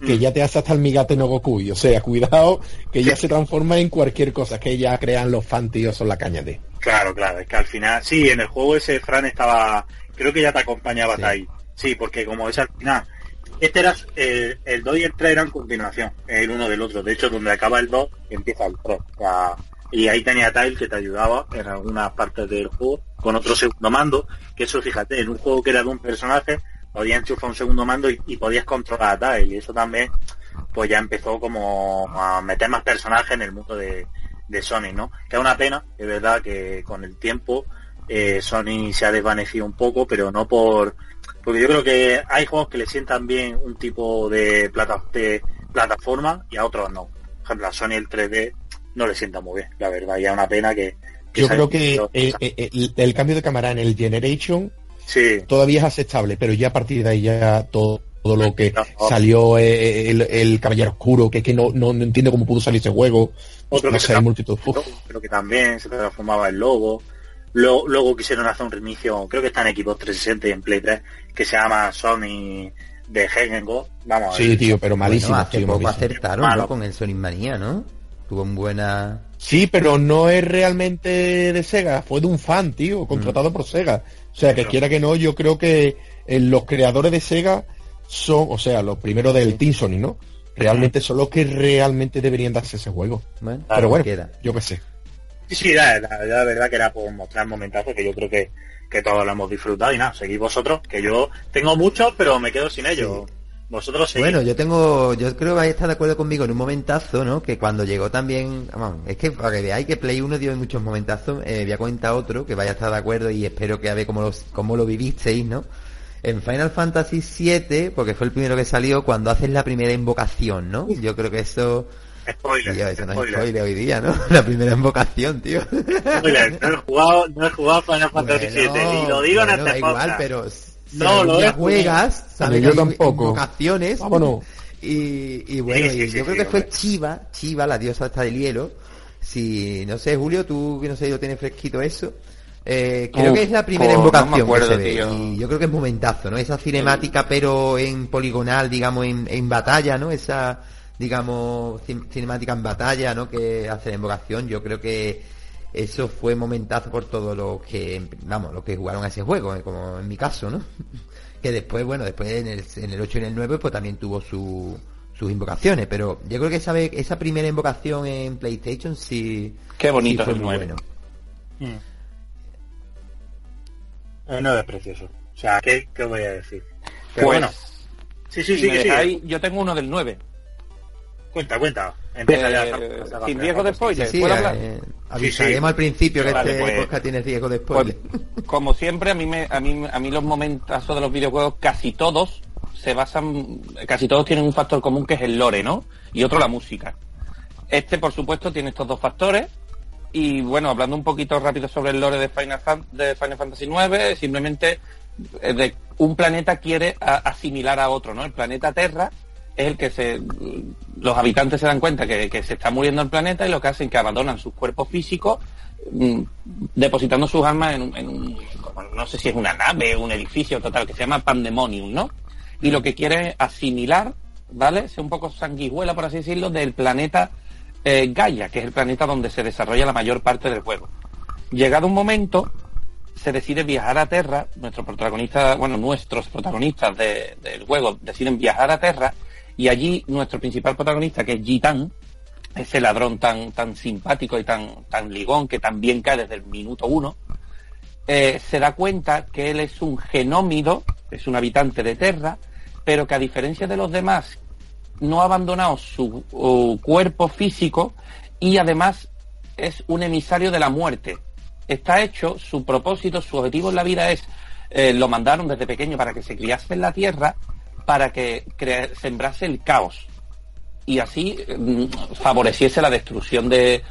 que mm. ya te hace hasta el Migate no Goku. o sea, cuidado que ya se transforma en cualquier cosa, que ya crean los fan tíos la caña de. Claro, claro, es que al final, sí, en el juego ese Fran estaba, creo que ya te acompañaba ahí. Sí, porque como es al final, este era eh, el 2 y el 3 eran continuación, el uno del otro. De hecho, donde acaba el 2, empieza el 3. Y ahí tenía Tile que te ayudaba en algunas partes del juego con otro segundo mando, que eso fíjate, en un juego que era de un personaje, podías enchufar un segundo mando y, podías controlar a Tile. Y eso también, pues ya empezó como a meter más personajes en el mundo de, de Sony, ¿no? Que es una pena, es verdad que con el tiempo eh, Sony se ha desvanecido un poco, pero no por... Porque yo creo que hay juegos que le sientan bien un tipo de, plata, de plataforma y a otros no. Por ejemplo, a Sony el 3D no le sienta muy bien, la verdad. Ya una pena que... Yo creo que el, cambio de cámara en el Generation sí. todavía es aceptable, pero ya a partir de ahí ya todo, todo lo que salió eh, el, Caballero Oscuro, que, que no, no, entiendo cómo pudo salir ese juego. Otro que, sé, multitud. Creo que también se transformaba el logo. Luego, luego, quisieron hacer un reinicio, creo que está en equipos 360 y en Play 3, que se llama Sony de Go. Vamos sí, tío, pero malísimo. Bueno, hace poco acertaron ¿no? con el Sonic Manía, ¿no? Tuvo un buena... Sí, pero no es realmente de Sega, fue de un fan, tío, contratado mm. por Sega. O sea, que quiera que no, yo creo que eh, los creadores de Sega son, o sea, los primeros del Team Sony, ¿no? Realmente son los que realmente deberían darse ese juego. pero bueno, yo qué sé. Sí, sí, la, verdad que era por mostrar momentazo que yo creo que, que todos lo hemos disfrutado y nada, seguid vosotros, que yo tengo muchos, pero me quedo sin ellos. Vosotros Bueno, yo tengo, yo creo que vais a estar de acuerdo conmigo en un momentazo, ¿no? Que cuando llegó también, vamos, es que para que veáis que Play 1 dio muchos momentazos, eh, voy a comentar otro que vaya a estar de acuerdo y espero que a ver cómo lo, cómo lo vivisteis, ¿no? En Final Fantasy VII, porque fue el primero que salió, cuando haces la primera invocación, ¿no? Yo creo que eso Spoiler. Tío, eso no es spoiler hoy día, ¿no? [LAUGHS] La primera invocación, tío. Spoiler, no he jugado, no he jugado Final Fantasy VII y lo digo en este igual, pero no, lo ya juegas, sabes yo que hay tampoco. invocaciones. Vámonos. Y, y bueno, Sí, sí, y sí, yo creo sí, que fue. Chiva, Chiva, la diosa esta del hielo. Si, no sé, Julio, tú que no sé, lo tienes fresquito eso. Eh, creo Uf, que es la primera no me invocación acuerdo, que se ve. Y yo creo que es momentazo, ¿no? Esa cinemática, pero en poligonal, digamos, en, en batalla, ¿no? Esa, digamos, cin- cinemática en batalla, ¿no? Que hace la invocación. Yo creo que eso fue momentazo por todos los que, vamos, los que jugaron a ese juego, eh, como en mi caso, ¿no? [LAUGHS] que después, bueno, después en el, en el 8 y en el 9, pues también tuvo su, sus invocaciones, pero yo creo que esa, vez- esa primera invocación en PlayStation sí, Qué bonito sí fue el muy 9. bueno. El 9 es precioso. O sea, ¿qué, qué voy a decir? Pero Pues, bueno, sí, sí, si sí, me sí. dejáis, yo tengo uno del 9. Cuenta, cuenta. Empieza ya. Eh, sin riesgo de spoiler, Sí, avisaremos Sí, sí. al principio que Vale, este pues- podcast tiene riesgo de Pues, spoiler. como siempre, a mí, me, a, mí, a mí los momentazos de los videojuegos, casi todos se basan, casi todos tienen un factor común que es el lore, ¿no? Y otro la música. Este, por supuesto, tiene estos dos factores. Y bueno, hablando un poquito rápido sobre el lore de Final, Fan- de Final Fantasy IX, simplemente eh, de un planeta quiere a- asimilar a otro, ¿no? El planeta Terra es el que se los habitantes se dan cuenta que, que se está muriendo el planeta y lo que hacen es que abandonan sus cuerpos físicos mm, depositando sus almas en un, en un- no sé si es una nave un edificio total que se llama Pandemonium no y lo que quiere es asimilar vale ser un poco sanguijuela por así decirlo del planeta eh, Gaia que es el planeta donde se desarrolla la mayor parte del juego. Llegado un momento se decide viajar a Terra, nuestro protagonista, bueno, nuestros protagonistas de- del juego deciden viajar a Terra y allí nuestro principal protagonista, que es Gitan, ese ladrón tan, tan simpático y tan, tan ligón que también cae desde el minuto uno, eh, se da cuenta que él es un genómido, es un habitante de Terra, pero que a diferencia de los demás no ha abandonado su cuerpo físico y además es un emisario de la muerte. Está hecho, su propósito, su objetivo en la vida es, eh, lo mandaron desde pequeño para que se criase en la tierra, para que sembrase el caos y así mm, favoreciese la destrucción de,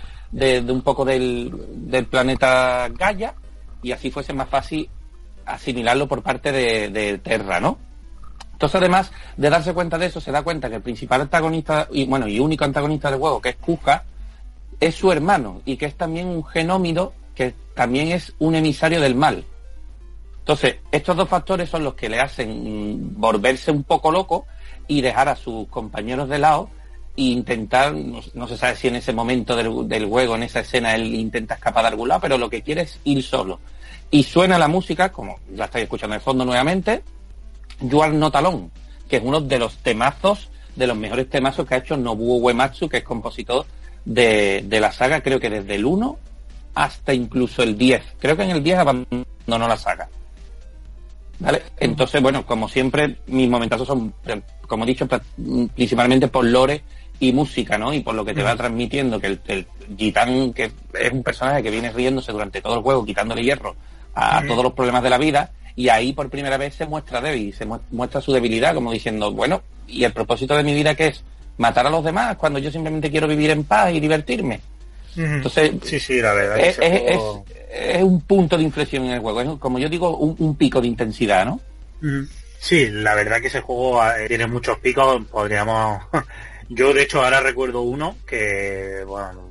un poco del, del planeta Gaia y así fuese más fácil asimilarlo por parte de, de Terra, ¿no? Entonces, además de darse cuenta de eso, se da cuenta que el principal antagonista, y bueno, y único antagonista del juego, que es Kuja, es su hermano, y que es también un genómido que también es un emisario del mal. Entonces, estos dos factores son los que le hacen volverse un poco loco y dejar a sus compañeros de lado e intentar, no, se sabe si en ese momento del, del juego, en esa escena, él intenta escapar de algún lado, pero lo que quiere es ir solo. Y suena la música, como la estáis escuchando de fondo nuevamente, You Are Not Alone, que es uno de los temazos, de los mejores temazos que ha hecho Nobuo Uematsu, que es compositor de, de la saga, creo que desde el 1 hasta incluso el 10. Creo que en el 10 abandonó la saga. ¿Vale? Entonces, bueno, como siempre, mis momentazos son, como he dicho, principalmente por lore y música, ¿no? Y por lo que te va transmitiendo, que el, el Gitán, que es un personaje que viene riéndose durante todo el juego, quitándole hierro a todos los problemas de la vida, y ahí por primera vez se muestra débil, se mu- muestra su debilidad, como diciendo, bueno, ¿y el propósito de mi vida qué es? ¿Matar a los demás cuando yo simplemente quiero vivir en paz y divertirme? Entonces, sí, sí, la verdad. que es, ese es- juego- es- es un punto de inflexión en el juego, es como yo digo, un, un pico de intensidad, ¿no? Sí, la verdad que ese juego eh, tiene muchos picos, podríamos... [LAUGHS] Yo de hecho ahora recuerdo uno que, bueno,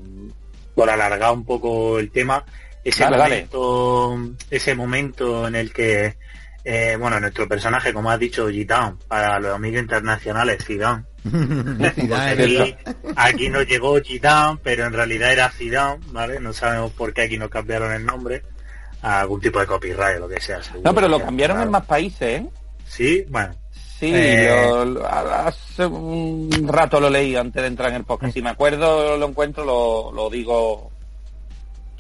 por alargar un poco el tema, ese Dale, dale. momento, ese momento en el que, eh, bueno, nuestro personaje, como has dicho, Gitan, para los amigos internacionales, Zidane. Aquí, aquí nos llegó Gitan, pero en realidad era Zidane, ¿vale? No sabemos por qué aquí nos cambiaron el nombre, a algún tipo de copyright o lo que sea. seguro No, pero lo cambiaron claro. en más países, ¿eh? Sí, bueno, Sí, Eh. lo- hace un rato lo leí antes de entrar en el podcast. Si me acuerdo, lo encuentro, lo, lo digo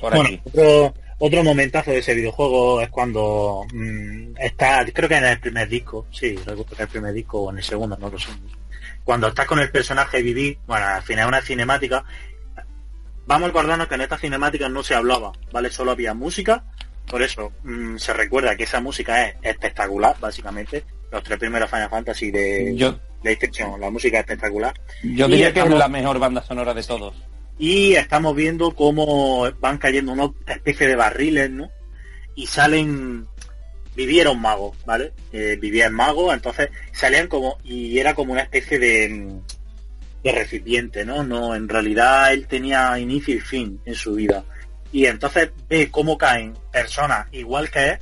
por Bueno, aquí. otro, otro momentazo de ese videojuego es cuando mm, está, creo que en el primer disco, sí, recuerdo que en el primer disco o en el segundo, no lo sé. Cuando estás con el personaje Vivi, bueno, al final es una cinemática. Vamos a acordarnos que en esta cinemática no se hablaba, ¿vale? Solo había música, por eso mm, se recuerda que esa música es espectacular, básicamente. Los tres primeros Final Fantasy de, Yo, PlayStation, la música es espectacular. Yo diría que es la mejor banda sonora de todos. Y estamos viendo cómo van cayendo una especie de barriles, ¿no? Y salen vivieron magos, ¿vale? Eh, vivían magos, entonces salían como, y era como una especie de, de recipiente, ¿no? No, en realidad él tenía inicio y fin en su vida. Y entonces ve cómo caen personas igual que él,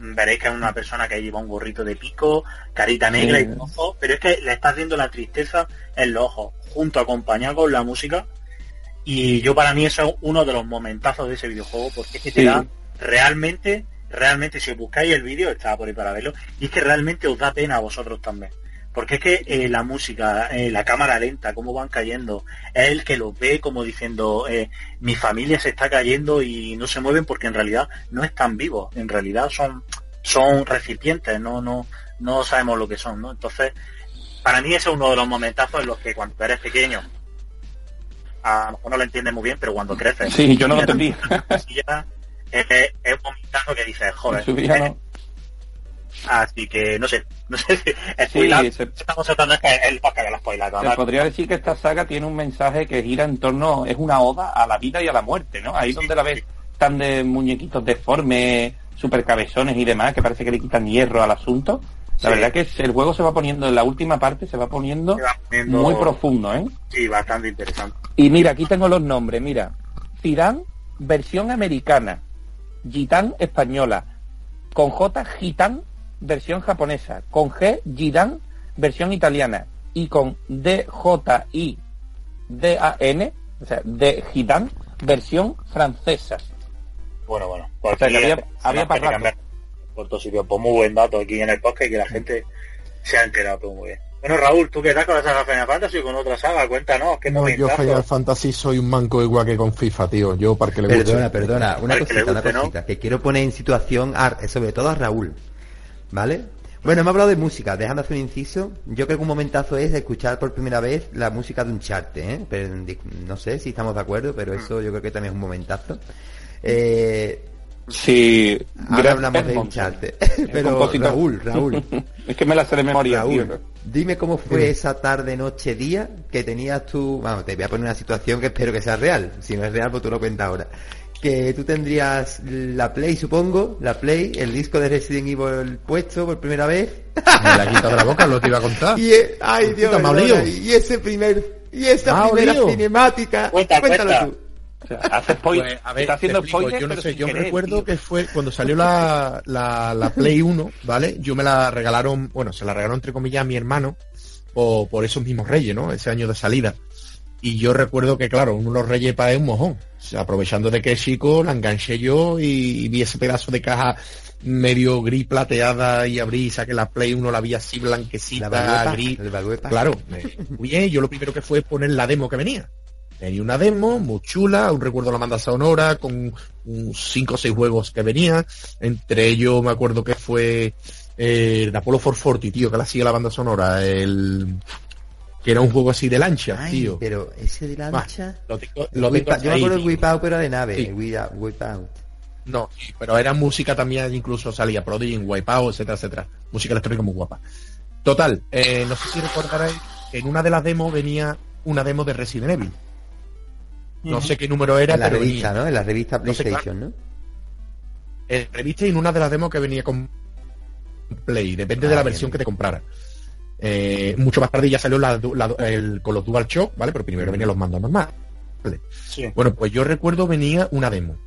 veréis que es una persona que lleva un gorrito de pico, carita negra y ojos, pero es que le está haciendo la tristeza en los ojos, junto acompañado con la música. Y yo para mí eso es uno de los momentazos de ese videojuego, porque es que te da realmente realmente si os buscáis el vídeo, estaba por ahí para verlo, y es que realmente os da pena a vosotros también. Porque es que eh, la música, eh, la cámara lenta, cómo van cayendo, es el que lo ve como diciendo, eh, mi familia se está cayendo y no se mueven porque en realidad no están vivos, en realidad son, son recipientes, no, no, no sabemos lo que son, ¿no? Entonces, para mí ese es uno de los momentazos en los que cuando eres pequeño, a lo mejor no lo entiendes muy bien, pero cuando creces... Sí, yo no lo entendí es, es un momentazo que dices, joder. ¿eh? [LAUGHS] Así que no sé, no sé si estamos tratando es que el podcast de la spoiler. Se podría decir que esta saga tiene un mensaje que gira en torno, es una oda a la vida y a la muerte, ¿no? Ahí donde la ves tan de muñequitos deformes, super cabezones y demás, que parece que le quitan hierro al asunto. La verdad que el juego se va poniendo, en la última parte se va poniendo, muy profundo, ¿eh? Sí, bastante interesante. Y mira, aquí tengo los nombres, mira. Tirán, versión americana. Gitán española, con J Gitán versión japonesa, con G Gitán versión italiana y con D J I D A N, o sea, de Gitán versión francesa. Bueno, bueno, porque había, había para por todo sitio, pues muy buen dato aquí en el podcast y que la gente se ha enterado todo muy bien. Bueno, Raúl, ¿tú qué tal con la saga Final Fantasy o con otra saga? Cuéntanos, ¿qué no, Yo Final Fantasy soy un manco igual que con FIFA, tío. Yo para que le guste. Perdona, perdona, una cosita, una cosita, que quiero poner en situación, sobre todo a Raúl, ¿vale? Bueno, hemos hablado de música, dejando hacer un inciso. Yo creo que un momentazo es escuchar por primera vez la música de un charte, ¿eh? Pero, no sé si estamos de acuerdo, pero eso yo creo que también es un momentazo. Eh, Sí, ahora hablamos de hincharte. [LAUGHS] Pero Raúl, Raúl. [LAUGHS] es que me la sé de memoria. Raúl, dime cómo fue esa tarde, noche, día que tenías tú. Vamos, te voy a poner una situación que espero que sea real. Si no es real, pues tú lo cuentas ahora. Que tú tendrías la Play, supongo, la Play, el disco de Resident Evil puesto por primera vez. Me la quitado de la boca, lo te iba a contar. [LAUGHS] Y, ay, Dios, y ese primer, y esa primera cinemática. Cuéntalo tú [LAUGHS] hace spoiler. Pues, a ver, está haciendo spoiler, yo no sé, yo recuerdo que fue cuando salió la, la, la, Play 1, ¿vale? Yo me la regalaron, bueno, se la regalaron entre comillas a mi hermano por, por esos mismos reyes, ¿no? Ese año de salida. Y yo recuerdo que, claro, uno de los reyes para un mojón. O sea, aprovechando de que es chico, la enganché yo y, vi ese pedazo de caja medio gris plateada y abrí y saqué la Play 1, la vi así blanquecita, la gris. Claro, muy bien, yo lo primero que fue poner la demo que venía. Tenía una demo muy chula, un recuerdo de la banda sonora, con cinco o seis juegos que venía. Entre ellos me acuerdo que fue eh, el Apollo 440, tío, que la sigue la banda sonora. El que era un juego así de lancha, tío. Pero ese de lancha. lo yo me acuerdo del Whip Out, pero de nave. Sí. Whip, Out. No, pero era música también, incluso salía Prodigy, Wipeout, etcétera, etcétera. Música electrónica muy guapa. Total, eh, no sé si recordaréis que en una de las demos venía una demo de Resident Evil. No sé qué número era, en la revista, ¿no? En la revista PlayStation, ¿no? En revista y en una de las demos que venía con Play, depende de la ah, versión que te comprara. Eh, mucho más tarde ya salió el, con los Dual Shock, ¿vale? Pero primero venían los mandos normales. Bueno, pues yo recuerdo venía una demo.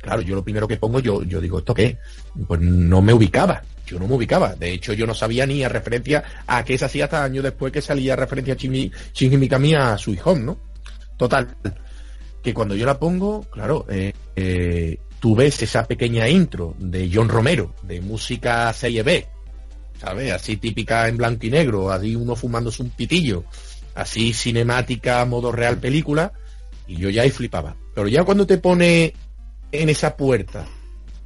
Claro, yo lo primero que pongo, yo, yo digo, ¿esto qué? Pues no me ubicaba. Yo no me ubicaba. De hecho, yo no sabía ni a referencia a qué se hacía hasta años después que salía referencia a Shinji Mikami a su hijo, ¿no? Total que cuando yo la pongo, claro, eh, eh, tú ves esa pequeña intro de John Romero, de música serie B, ¿sabes? Así típica en blanco y negro, así uno fumándose un pitillo, así cinemática, modo real película, y yo ya ahí flipaba. Pero ya cuando te pone en esa puerta,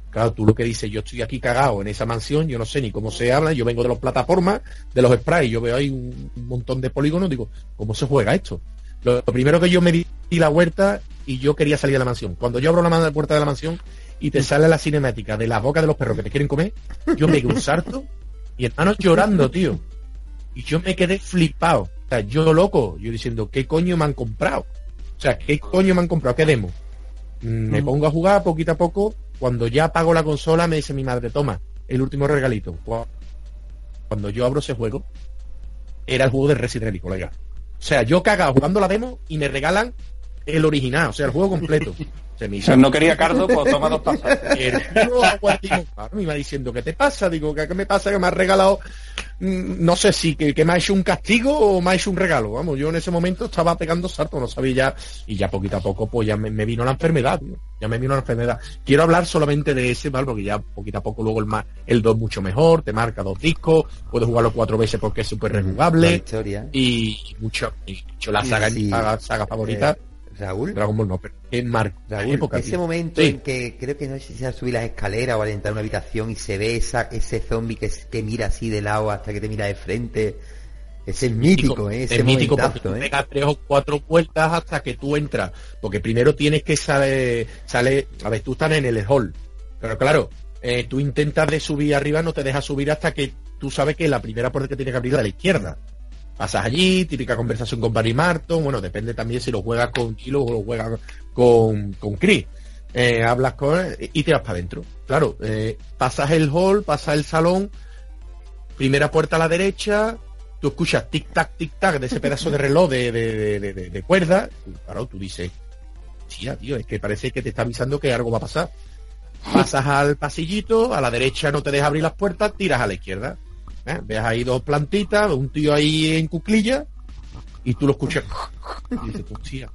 claro, tú lo que dices, yo estoy aquí cagado en esa mansión, yo no sé ni cómo se habla, yo vengo de las plataformas, de los sprays, yo veo ahí un, montón de polígonos, digo, ¿cómo se juega esto? Lo, primero que yo me di la huerta y yo quería salir de la mansión. Cuando yo abro la mano de puerta de la mansión y te sale la cinemática de la boca de los perros que te quieren comer, yo me un sarto y hermanos llorando, tío. Y yo me quedé flipado. O sea, yo loco, yo diciendo, ¿qué coño me han comprado? O sea, ¿qué coño me han comprado? ¿Qué demo? Mm, me pongo a jugar poquito a poco. Cuando ya apago la consola, me dice mi madre, toma, el último regalito. Cuando yo abro ese juego, era el juego de Resident Evil, colega. O sea, yo cagado jugando la demo y me regalan el original, o sea, el juego completo. Se me hizo... no quería cardo, pues toma dos pasas. me iba diciendo, ¿qué te pasa? Digo, ¿qué, me pasa? Que me has regalado, mm, no sé si que, me ha hecho un castigo o me ha hecho un regalo. Vamos, yo en ese momento estaba pegando salto, no sabía ya, y ya poquito a poco, pues ya me, vino la enfermedad, ya me vino la enfermedad. Quiero hablar solamente de ese, ¿vale? Porque ya poquito a poco luego el más, el 2 mucho mejor, te marca dos discos, puedes jugarlo cuatro veces porque es súper rejugable. Y mucho, mucho la saga, la saga favorita. Eh, Raúl. Dragon Ball no, pero en Mar Raúl, ese momento en que creo que no sé si se subir las escaleras o al entrar a una habitación y se ve esa, ese zombie que te mira así de lado hasta que te mira de frente. Ese es mítico, ¿eh? es mítico porque tú ¿eh? tres o cuatro vueltas hasta que tú entras. Porque primero tienes que saber, sale, a ver, tú estás en el hall. Pero claro, eh, tú intentas de subir arriba, no te dejas subir hasta que tú sabes que la primera puerta que tienes que abrir es a la izquierda. Pasas allí, típica conversación con Barry Marton, bueno, depende también si lo juegas con Kilo o lo juegas con, con Chris. Eh, hablas con él y te vas para adentro. Claro, eh, pasas el hall, pasas el salón, primera puerta a la derecha, tú escuchas tic-tac, tic-tac de ese pedazo de reloj de, de, cuerda, claro, tú dices, tía, tío, es que parece que te está avisando que algo va a pasar. Pasas al pasillito, a la derecha no te deja abrir las puertas, tiras a la izquierda. ¿Eh? Ves ahí dos plantitas, un tío ahí en cuclilla, y tú lo escuchas. Y dices, hostia,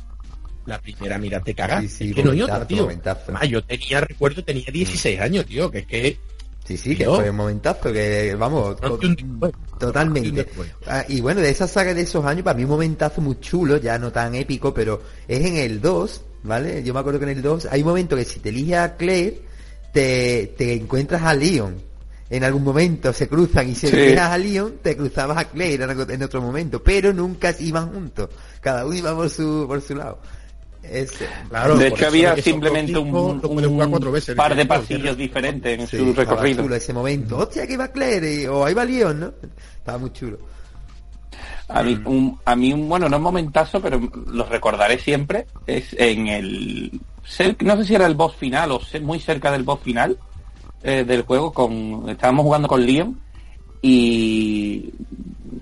la primera, mira, te cagas. Sí, que no hay otra, tío. Ah, yo tenía, recuerdo, tenía 16 años, tío, que es que... Sí, sí, que fue un momentazo, que vamos, totalmente. Ah, y bueno, de esa saga de esos años, para mí un momentazo muy chulo, ya no tan épico, pero es en el 2, ¿vale? Yo me acuerdo que en el 2 hay un momento que si te eliges a Claire, te, te encuentras a Leon en algún momento se cruzan y si sí. a Leon, te cruzabas a Claire en otro momento, pero nunca iban juntos, cada uno iba por su, por su lado. claro, de hecho había simplemente un, par de pasillos diferentes en su recorrido. Chulo ese momento, hostia que va Claire, o ahí va Leon, ¿no? Estaba muy chulo. A mí, un, a mí un, bueno, no es momentazo, pero lo recordaré siempre, es en el, no sé si era el boss final o muy cerca del boss final, eh, del juego con estábamos jugando con Leon y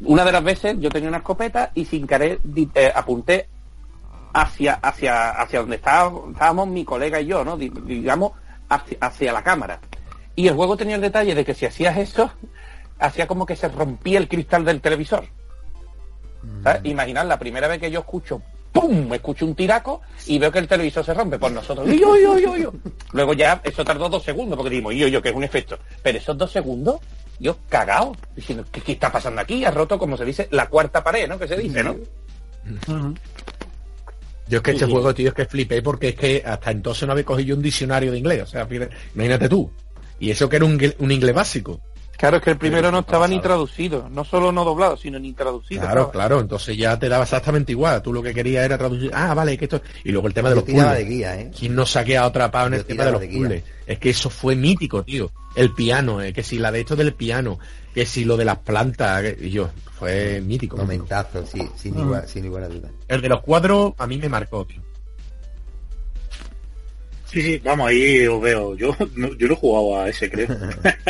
una de las veces yo tenía una escopeta y sin querer eh, apunté hacia hacia hacia donde estábamos, mi colega y yo, ¿no? Digamos hacia, la cámara. Y el juego tenía el detalle de que si hacías eso, hacía como que se rompía el cristal del televisor. Mm. Imaginad la primera vez que yo escucho ¡pum! Escucho un tiraco y veo que el televisor se rompe por nosotros. Y yo, yo, yo, yo. Luego ya eso tardó dos segundos porque dijimos, yo, yo, que es un efecto. Pero esos dos segundos, yo cagado, diciendo, ¿qué, está pasando aquí? Ha roto, como se dice, la cuarta pared, ¿no? Que se dice, ¿no? Yo es que este juego, tío, es que flipé porque es que hasta entonces no había cogido un diccionario de inglés. O sea, imagínate tú. Y eso que era un inglés básico. Claro, es que el primero no estaba ni traducido, no solo no doblado, sino ni traducido. Claro, claro, entonces ya te daba exactamente igual. Tú lo que querías era traducir. Ah, vale, que esto. Y luego el tema de los puzzles. De guía, ¿eh? ¿Quién no se ha quedado atrapado en el tema de los puzzles? Es que eso fue mítico, tío. El piano, eh, que si la de esto del piano, que si lo de las plantas, y yo, fue mítico. Momentazo, sí, sin, igual, sin igual a duda. El de los cuadros a mí me marcó, tío. Sí, sí, vamos, ahí os veo. Yo [LAUGHS] no, yo no he jugado a ese, creo. [LAUGHS]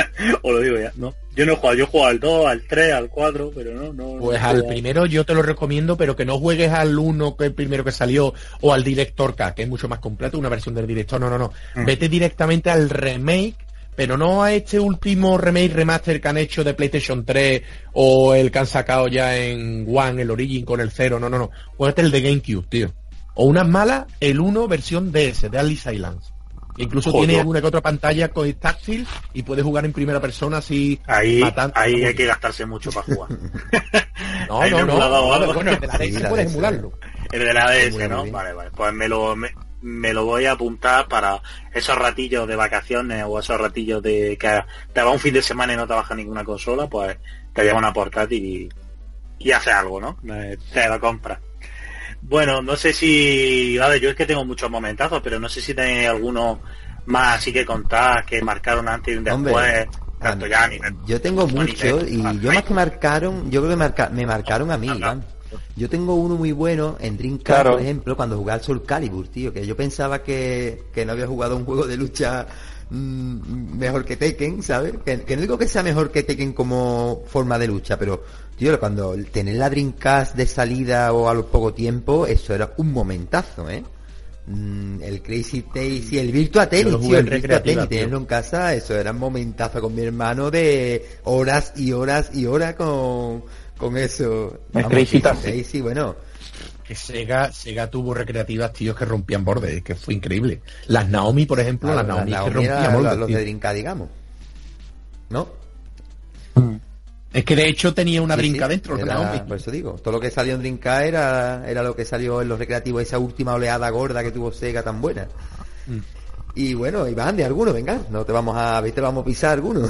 [LAUGHS] o lo digo ya, no. Yo no he jugado, yo he jugado al 2, al 3, al 4, pero no, no. Pues al primero yo te lo recomiendo, pero que no juegues al 1, que es el primero que salió, o al Director K, que es mucho más completo, una versión del director. No, no, no. Mm. Vete directamente al remake, pero no a este último remake remaster que han hecho de PlayStation 3 o el que han sacado ya en One, el Origin con el 0. No, no, no. Juegate el de GameCube, tío o una mala, el 1 versión DS, de Alice Islands. Incluso tiene alguna que otra pantalla con táctil y puede jugar en primera persona así ahí, Ahí hay que gastarse mucho para jugar. [LAUGHS] no, no, no, Bueno, el de la DS puedes emularlo. El de la DS, ¿no? Vale, vale. Pues me lo, me, lo voy a apuntar para esos ratillos de vacaciones o esos ratillos de que te va un fin de semana y no trabaja ninguna consola, pues te lleva una portátil y, y hace algo, ¿no? Te lo compras. Bueno, no sé si, a ver, yo es que tengo muchos momentazos, pero no sé si tenéis alguno más así que contar, que marcaron antes y después. tanto ya ni Yo tengo muchos y yo más que marcaron, yo creo que me marcaron a mí, Iván. Yo tengo uno muy bueno en Dreamcast, por ejemplo, cuando jugaba al Soul Calibur, tío, que yo pensaba que, que no había jugado un juego de lucha mm, mejor que Tekken, ¿sabes? Que, no digo que sea mejor que Tekken como forma de lucha, pero, tío, cuando tener la Dreamcast de salida o a lo poco tiempo, eso era un momentazo, ¿eh? Mm, el Crazy Taxi, y el Virtua Tennis, tío, el Virtua Tennis, tenerlo en casa, eso era un momentazo con mi hermano de horas y horas y horas con con eso. sí, sí, bueno. Que Sega, Sega tuvo recreativas, tíos, que rompían bordes, que fue increíble. Las Naomi, por ejemplo, las Naomi, que rompían bordes. Los de Drinka, digamos. ¿No? Mm. Es que de hecho tenía una brinca dentro, Naomi. Por eso digo, todo lo que salió en Drinka era, era lo que salió en los recreativos, esa última oleada gorda que tuvo Sega tan buena. Mm. Y bueno, Iván, de alguno, venga, no te vamos a, te vamos a pisar alguno.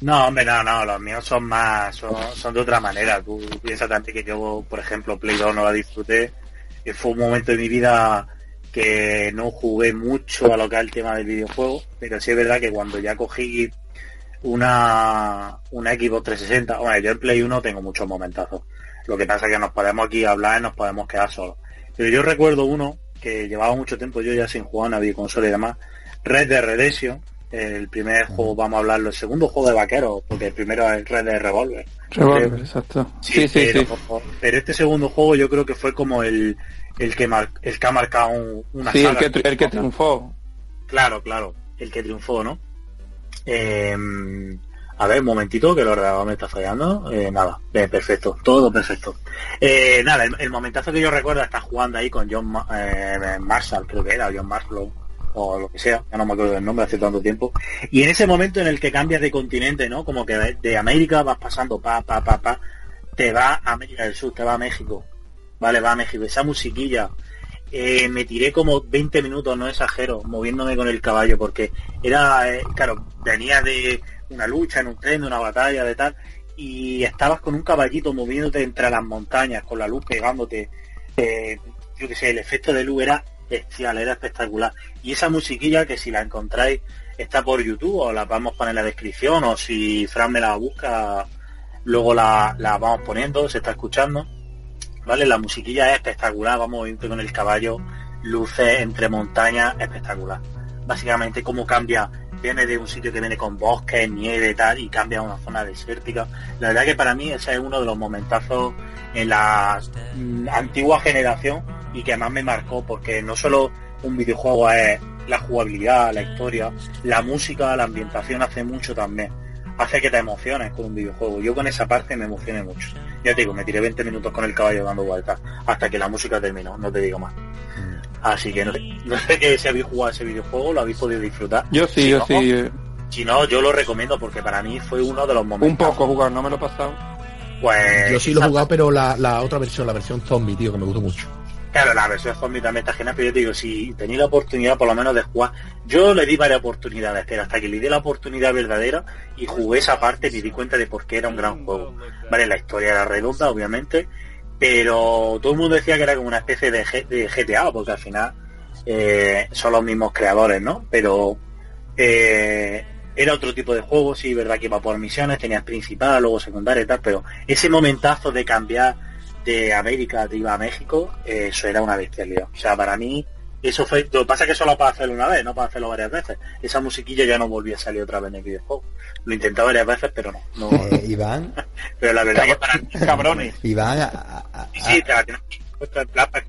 No, hombre, no, no, los míos son más, son, de otra manera. Tú piensas también que yo, por ejemplo, Play 2 no la disfruté. Fue un momento de mi vida que no jugué mucho a lo que es el tema del videojuego, pero sí es verdad que cuando ya cogí una, una Xbox 360, bueno, yo en Play 1 tengo muchos momentazos. Lo que pasa es que nos podemos aquí hablar y nos podemos quedar solos. Pero yo recuerdo uno que llevaba mucho tiempo yo ya sin jugar a una videoconsola y demás, Red Dead Redemption, el primer juego, vamos a hablarlo, el segundo juego de vaquero, porque el primero es Red de Revolver. Revolver, exacto. Sí, sí, pero, sí. Pero este segundo juego yo creo que fue como el, el que mar, el que ha marcado una sí, el que, el que triunfó. Claro, claro, el que triunfó, ¿no? Eh, a ver, un momentito, que el ordenador me está fallando. Eh, nada, perfecto, todo perfecto. Eh, nada, el, momentazo que yo recuerdo está jugando ahí con John Marshall, creo que era, John Marshall o lo que sea, ya no me acuerdo del nombre hace tanto tiempo, y en ese momento en el que cambias de continente, ¿no? Como que de América vas pasando pa, pa, pa, pa, te va a América del Sur, te va a México, ¿vale? Va a México, esa musiquilla, eh, me tiré como 20 minutos, no exagero, moviéndome con el caballo, porque era, eh, claro, venía de una lucha en un tren, de una batalla, de tal, y estabas con un caballito moviéndote entre las montañas, con la luz pegándote, eh, yo que sé, el efecto de luz era bestial, era espectacular. Y esa musiquilla que si la encontráis está por YouTube o la vamos a poner en la descripción o si Fran me la busca luego la, vamos poniendo, se está escuchando. ¿Vale? La musiquilla es espectacular, vamos ir con el caballo, luces entre montañas, espectacular. Básicamente cómo cambia, viene de un sitio que viene con bosques, nieve y tal, y cambia a una zona desértica. La verdad que para mí ese es uno de los momentazos en la mm, antigua generación y que más me marcó porque no solo un videojuego es la jugabilidad, la historia, la música, la ambientación hace mucho también. Hace que te emociones con un videojuego. Yo con esa parte me emocioné mucho. Ya te digo, me tiré 20 minutos con el caballo dando vueltas hasta que la música terminó, no te digo más. Mm. Así que no, sé que si habéis jugado ese videojuego, lo habéis podido disfrutar. Yo sí, yo sí. Eh. Si no, yo lo recomiendo porque para mí fue uno de los momentos. Un poco jugar, no me lo he pasado. Pues. Yo sí lo he jugado, pero la, la otra versión, la versión zombie, tío, que me gustó mucho. Claro, la versión zombie también está genial, pero yo te digo, si tenía la oportunidad por lo menos de jugar, yo le di varias oportunidades, pero hasta que le di la oportunidad verdadera y jugué esa parte me di cuenta de por qué era un gran juego. Vale, la historia era redonda, obviamente, pero todo el mundo decía que era como una especie de, GTA, porque al final eh, son los mismos creadores, ¿no? Pero eh, era otro tipo de juego, sí, verdad que iba por misiones, tenías principal, luego secundaria y tal, pero ese momentazo de cambiar de América te iba a México, eso era una bestialidad. O sea, para mí, eso fue. Lo que pasa es que solo para hacerlo una vez, no para hacerlo varias veces. Esa musiquilla ya no volvía a salir otra vez en el videojuego. Lo intenté varias veces, pero no. no eh, Iván. [LAUGHS] pero la verdad que para cabrones. Iván,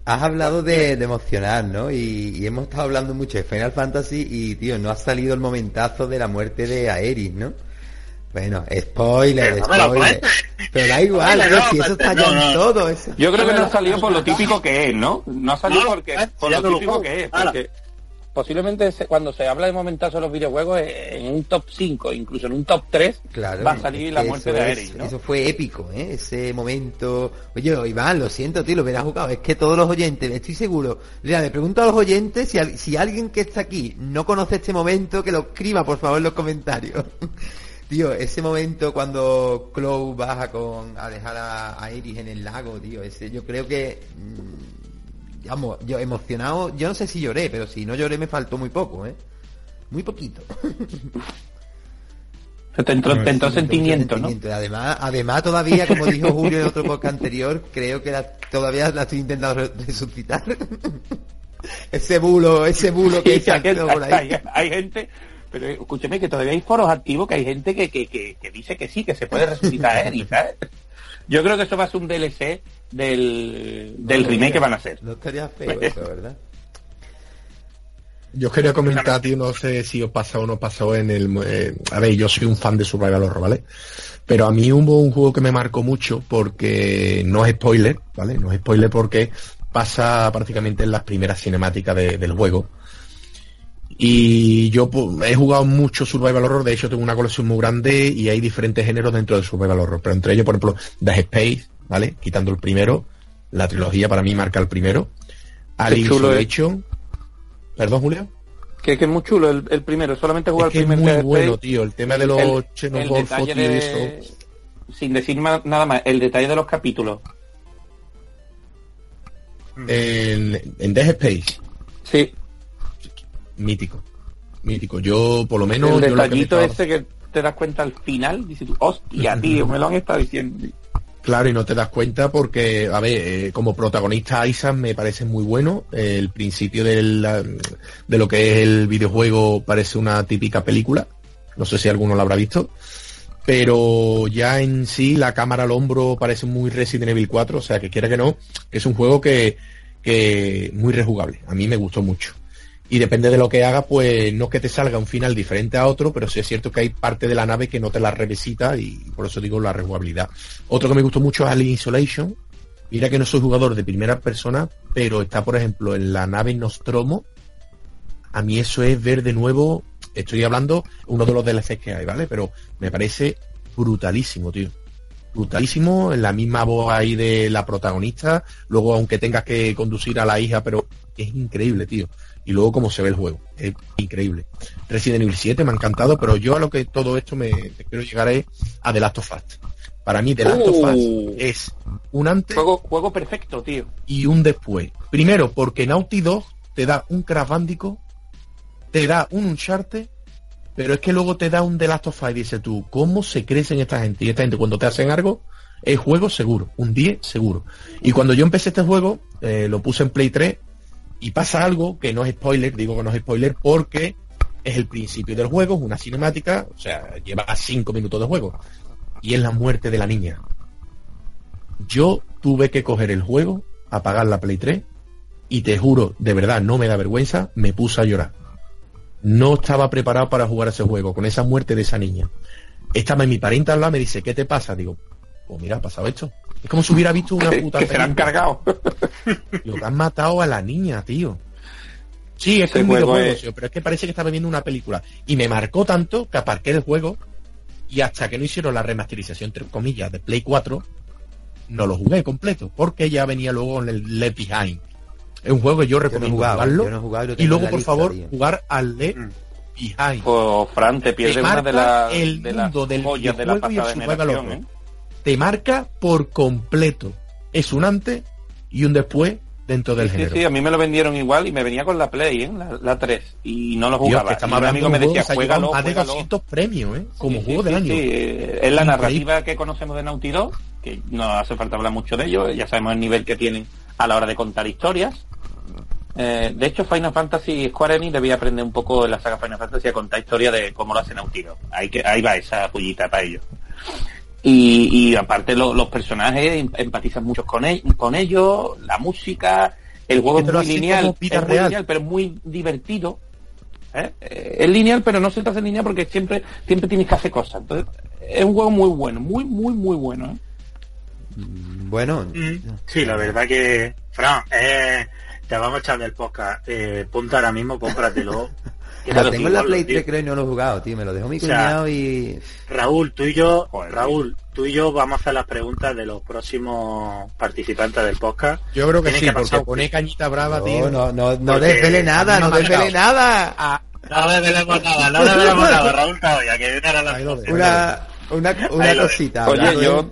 Has hablado de, emocionar, ¿no? Y, y, hemos estado hablando mucho de Final Fantasy y, tío, no ha salido el momentazo de la muerte de Aeris, ¿no? Bueno, spoiler, spoiler. Pero da igual, si eso está ya en todo. Eso. Yo creo que no ha salido por lo típico que es, ¿no? No ha salido porque, por lo típico que es. Porque posiblemente cuando se habla de momentazo de los videojuegos, eh, en un top 5, incluso en un top 3, va a salir la muerte de Eric, Eso fue épico, ¿eh? Ese momento... Oye, Iván, lo siento, tío, lo hubieras jugado. Es que todos los oyentes, estoy seguro. Mira, le pregunto a los oyentes si, si alguien que está aquí no conoce este momento, que lo escriba, por favor, en los comentarios. [LAUGHS] Tío, ese momento cuando Chloe baja con a dejar a, Iris en el lago, tío, ese yo creo que mm, vamos, yo emocionado, yo no sé si lloré, pero si no lloré me faltó muy poco, ¿eh? Muy poquito. [LAUGHS] Te entró, te entró sentimiento, ¿no? Además, además todavía, como dijo Julio en otro podcast anterior, creo que todavía la estoy intentando resucitar. [LAUGHS] ese bulo, ese bulo que sí, por ahí. Hay, hay, gente, pero escúcheme que todavía hay foros activos que hay gente que, que, que, que dice que sí, que se puede resucitar Eric, [LAUGHS] ¿sabes? Yo creo que eso va a ser un DLC del, del remake que van a hacer. No estaría feo eso, ¿verdad? Yo quería comentar, tío, no sé si os pasó o no pasó en el... Eh, a ver, yo soy un fan de Survival Horror, ¿vale? Pero a mí hubo un juego que me marcó mucho porque no es spoiler, ¿vale? No es spoiler porque pasa prácticamente en las primeras cinemáticas del juego. Y yo pues, he jugado mucho Survival Horror, de hecho tengo una colección muy grande y hay diferentes géneros dentro de Survival Horror, pero entre ellos, por ejemplo, The Space, ¿vale? Quitando el primero, la trilogía para mí marca el primero. Alien Isolation, Perdón, Julio. Que, es muy chulo el, primero, solamente jugar el primero. Es muy bueno, tío, el tema de los el, y eso. Sin decir nada más, el detalle de los capítulos. En, en Death Space. Sí. Mítico. Mítico. Yo, por lo menos... El detallito ese que te das cuenta al final, dices tú, hostia, [LAUGHS] tío, me lo han estado diciendo. Claro, y no te das cuenta porque, a ver, eh, como protagonista Isaac me parece muy bueno. el principio de lo que es el videojuego parece una típica película. No sé si alguno lo habrá visto. Pero ya en sí la cámara al hombro parece muy Resident Evil 4. O sea, que quiera que no, es un juego que, que muy rejugable. A mí me gustó mucho y depende de lo que haga, pues no que te salga un final diferente a otro, pero sí es cierto que hay parte de la nave que no te la revisita y por eso digo la rejugabilidad. Otro que me gustó mucho es Alien Isolation. Mira que no soy jugador de primera persona, pero está, por ejemplo, en la nave Nostromo. A mí eso es ver de nuevo, estoy hablando uno de los DLCs que hay, ¿vale? Pero me parece brutalísimo, tío. Brutalísimo, en la misma voz ahí de la protagonista, luego aunque tengas que conducir a la hija, pero es increíble, tío y luego cómo se ve el juego. Es increíble. Resident Evil 7 me ha encantado, pero yo a lo que todo esto me, quiero llegar es a The Last of Us. Para mí The Last of Us uh. es un antes juego, juego perfecto, tío. Y un después. Primero, porque Naughty Dog te da un Crash te da un Uncharted, pero es que luego te da un The Last of Us y dices tú, ¿cómo se crecen esta gente? Y esta gente cuando te hacen algo, es juego seguro, un 10 seguro. Y cuando yo empecé este juego, eh, lo puse en Play 3 y pasa algo que no es spoiler, digo que no es spoiler porque es el principio del juego, es una cinemática, o sea, lleva cinco minutos de juego. Y es la muerte de la niña. Yo tuve que coger el juego, apagar la Play 3, y te juro, de verdad, no me da vergüenza, me puse a llorar. No estaba preparado para jugar ese juego, con esa muerte de esa niña. Estaba mi pariente al lado, me dice, ¿qué te pasa? Digo, pues mira, ha pasado esto. Es como si hubiera visto una [LAUGHS] puta. que se han cargado. Lo que han matado a la niña, tío. Sí, es un videojuego, tío, pero es que parece que estaba viendo una película. Y me marcó tanto que aparqué el juego y hasta que no hicieron la remasterización, entre comillas, de Play 4, no lo jugué completo, porque ya venía luego en el Left Behind. Es un juego que yo recomiendo jugarlo. y, luego, por favor, jugar al Left mm. Behind. Pues, Fran, te pierdes una de las el mundo del juego de la ¿eh? Te marca por completo. Es un antes y un después dentro del género. Sí, a mí me lo vendieron igual y me venía con la Play, ¿eh? la, 3, y no lo jugaba. y un amigo me decía, juégalo, más de 200 premios, ¿eh? Como juego del año. Sí, es la narrativa que conocemos de Naughty Dog, que no hace falta hablar mucho de ello, ya sabemos el nivel que tienen a la hora de contar historias. Eh, de hecho, Final Fantasy Square Enix debía aprender un poco en la saga Final Fantasy a contar historias de cómo lo hace Naughty Dog. Ahí, que, ahí va esa pullita para ellos. Y, aparte los personajes em, empatizan mucho con, con ellos, la música, el juego es muy lineal, es muy lineal, pero muy divertido. ¿eh? Eh, es lineal, pero no se te hace lineal porque siempre, siempre tienes que hacer cosas. Entonces, es un juego muy bueno, muy, muy, muy bueno. ¿eh? Mm, bueno. Mm, sí, la verdad que, Fran, te vamos a echar del podcast. Eh, ponte ahora mismo, cómpratelo. [LAUGHS] Lo tengo en la Play 3 creo y no lo he jugado, tío. Me lo dejó mi cuñado y... Raúl, tú y yo, Raúl, tú y yo vamos a hacer las preguntas de los próximos participantes del podcast. Yo creo que sí, porque pone cañita brava, tío. No, no, no desvele nada, no desvele nada. Ah, no desvelemos nada, no desvelemos nada, Raúl Caballa, que viene a la Una, una, una cosita. Oye, yo,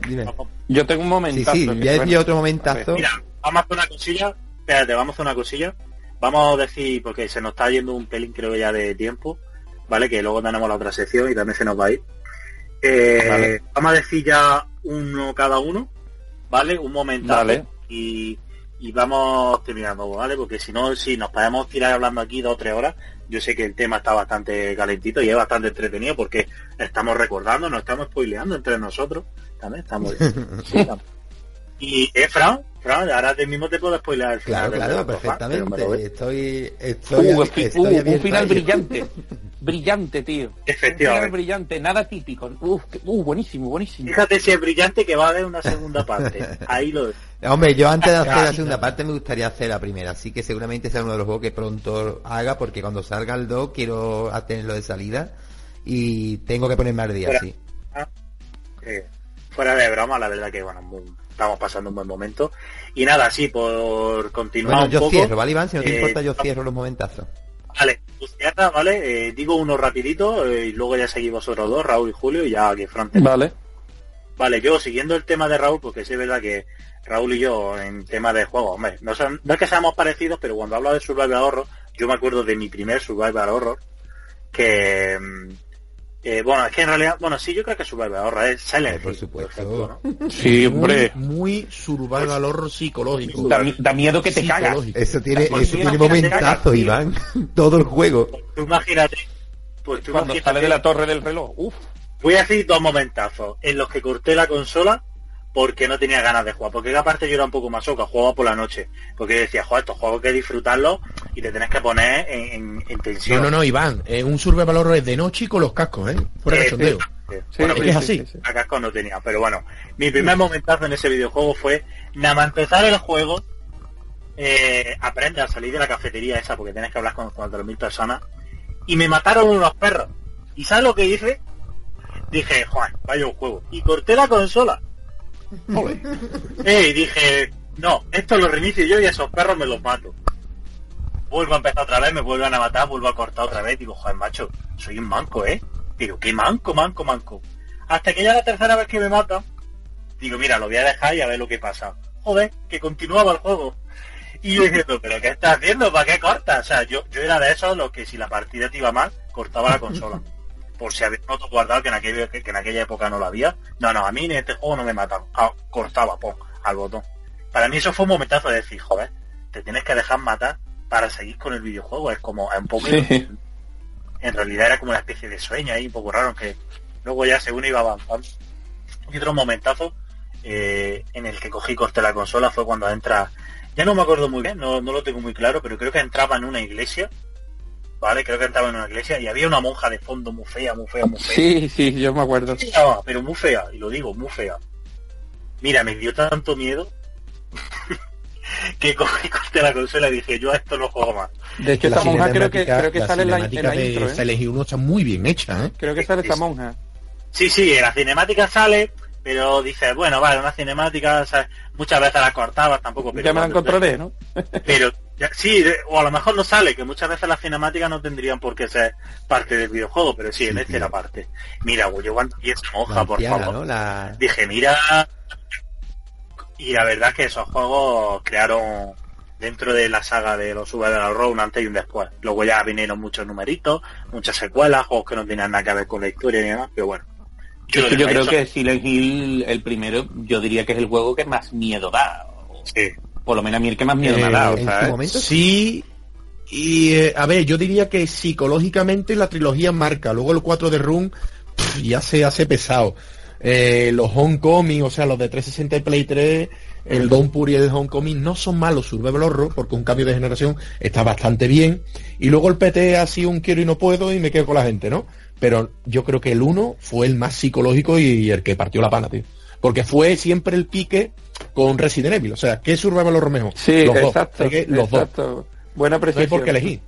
yo tengo un momentazo. Sí, sí, ya es otro momentazo. Mira, vamos a hacer una cosilla. Espérate, vamos a hacer una cosilla. Vamos a decir, porque se nos está yendo un pelín creo ya de tiempo, ¿vale? Que luego tenemos la otra sección y también se nos va a ir. Eh, vamos a decir ya uno cada uno, ¿vale? Un momento. Vale. Y, y vamos terminando, ¿vale? Porque si no, si nos podemos tirar hablando aquí dos o tres horas, yo sé que el tema está bastante calentito y es bastante entretenido porque estamos recordando, nos estamos spoileando entre nosotros. También estamos. [LAUGHS] sí, estamos. Y eh, Fran, Fran, ahora te mismo te puedo final. Claro, claro, perfectamente. Estoy, estoy, Uh, estoy uh, un final brillante. [LAUGHS] brillante, tío. Un final Efectivamente. brillante, nada típico. Uf, que- uh, buenísimo, buenísimo. Fíjate si es brillante que va a haber una segunda parte. Ahí lo [LAUGHS] Hombre, yo antes de hacer Ah, la segunda parte me gustaría hacer la primera, así que seguramente sea uno de los juegos que pronto haga, porque cuando salga el 2 quiero tenerlo de salida y tengo que ponerme al día, Fuera. sí. Eh, fuera de broma, la verdad que bueno, muy- estamos pasando un buen momento. Y nada, sí, por continuar Bueno, un yo poco. cierro, ¿vale, Iván? Si no te eh, importa, yo cierro los momentazos. Vale, pues vale, eh, digo uno rapidito eh, y luego ya seguís vosotros dos, Raúl y Julio, y ya que Fran. Vale. Vale, yo siguiendo el tema de Raúl, porque sí es verdad que Raúl y yo en tema de juegos, hombre, no, son, no es que seamos parecidos, pero cuando hablo de Survival Horror, yo me acuerdo de mi primer Survival Horror, que... eh, bueno, es que en realidad, bueno, sí, yo creo que Survival Horror es Silent Eh, por Hill, supuesto. ejemplo, ¿no? Sí, hombre. Muy, muy survival horror psicológico. Da, da miedo que te cagas. Eso tiene, Pues eso tiene. Iván. [LAUGHS] Todo el juego. Tú imagínate, pues tú Cuando imagínate- sale de la torre del reloj. Uf. Voy a decir dos momentazos en los que corté la consola porque no tenía ganas de jugar. Porque aparte yo era un poco masoca, jugaba por la noche. Porque decía, joder, estos juegos hay que disfrutarlos y te tenés que poner en, en- en No, tensión. no, no, Iván, eh, un survival horror es de noche y con los cascos, ¿eh? Fuera de Eh, cachondeo. sí, Sí, bueno, es así. sí. a casco no tenía, pero bueno, mi primer momentazo en ese videojuego fue nada más empezar el juego, eh, aprende a salir de la cafetería esa porque tienes que hablar con 4.000 personas y me mataron unos perros. ¿Y sabes lo que hice? Dije, Juan, vaya un juego. Y corté la consola. Y dije, no, esto lo reinicio yo y esos perros me los mato. Vuelvo a empezar otra vez, me vuelven a matar, vuelvo a cortar otra vez. Digo, joder, macho, soy un manco, ¿eh? Digo, qué manco, manco, manco. Hasta que ya la tercera vez que me matan, digo, mira, lo voy a dejar y a ver lo que pasa. Joder, que continuaba el juego. Y yo diciendo, pero ¿qué estás haciendo? ¿Para qué cortas? O sea, yo, yo era de esos los que si la partida te iba mal, cortaba la consola. Por si había un guardado que en, aquella, que en aquella época no lo había. No, no, a mí en este juego no me mataron. Ah, cortaba, al botón. Para mí eso fue un momentazo de decir, joder, te tienes que dejar matar para seguir con el videojuego. Es como, es un poco... Sí. En realidad era como una especie de sueño ahí, un poco raro, que luego ya según iba avanzando. Y otro momentazo eh, en el que cogí corté la consola fue cuando entra, ya no me acuerdo muy bien, no, no lo tengo muy claro, pero creo que entraba en una iglesia, ¿vale? Creo que entraba en una iglesia y había una monja de fondo muy fea, muy fea, muy fea. Sí, sí, yo me acuerdo. Ah, pero muy fea, y lo digo, muy fea. Mira, me dio tanto miedo [LAUGHS] que cogí [LAUGHS] y corté la consola y dije, yo a esto no juego más. De hecho, La esta monja creo que, creo que la sale en la, en cinemática la de intro, ¿eh? Silent Hill 1 está muy bien hecha, ¿eh? Creo que sale esta monja. Sí, sí, en la cinemática sale, pero dices, bueno, vale, una cinemática, ¿sabes? muchas veces la cortabas tampoco, pero ya me la encontraré, ¿no? Pero sí, de- o a lo mejor no sale, que muchas veces las cinemáticas no tendrían por qué ser parte del videojuego, pero sí, en Sí, este tío. era parte. Mira, güey, yo cuando vi esa hoja, por favor, ¿no? La... dije, mira, y la verdad es que esos juegos crearon dentro de la saga de los Survival Horror un antes y un después. Luego ya vinieron muchos numeritos, muchas secuelas, juegos que no tenían nada que ver con la historia ni nada, pero bueno. Yo, yo creo eso. que Silent Hill, el primero, yo diría que es el juego que más miedo da. Sí. Por lo menos a mí el que más miedo me ha Eh, dado, en su ¿sabes? momento Sí, y eh, a ver, yo diría que psicológicamente la trilogía marca, luego el 4 de Room pff, ya se hace pesado. Eh, los Homecoming, o sea, los de 360 y Play 3, el Don Puri y el Homecoming no son malos Survival Horror, porque un cambio de generación está bastante bien. Y luego el PT ha sido un quiero y no puedo y me quedo con la gente, ¿no? Pero yo creo que el 1 fue el más psicológico y el que partió la pana, tío. Porque fue siempre el pique con Resident Evil. O sea, ¿qué Survival Horror mejor? Sí, los exacto. dos. Es que los dos. exacto. Buena No hay precisión. por qué elegir.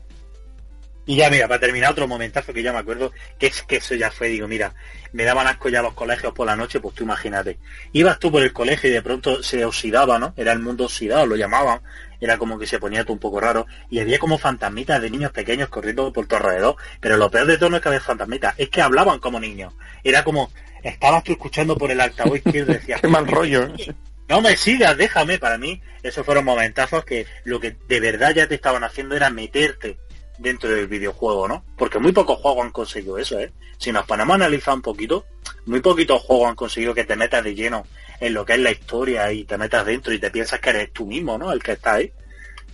Y ya mira, para terminar otro momentazo que ya me acuerdo, que es que eso ya fue, digo, mira, me daban asco ya los colegios por la noche, pues tú imagínate. Ibas tú por el colegio y de pronto se oxidaba, ¿no? Era el mundo oxidado, lo llamaban, era como que se ponía todo un poco raro, y había como fantasmitas de niños pequeños corriendo por tu alrededor, pero lo peor de todo no es que había fantasmitas, es que hablaban como niños. Era como, estabas tú escuchando por el altavoz izquierdo y decías, [LAUGHS] Qué mal rollo. No me sigas, déjame. Para mí, esos fueron momentazos que lo que de verdad ya te estaban haciendo era meterte dentro del videojuego, ¿no? Porque muy pocos juegos han conseguido eso, ¿eh? Si nos ponemos a analizar un poquito, muy poquitos juegos han conseguido que te metas de lleno en lo que es la historia y te metas dentro y te piensas que eres tú mismo, ¿no? El que está ahí.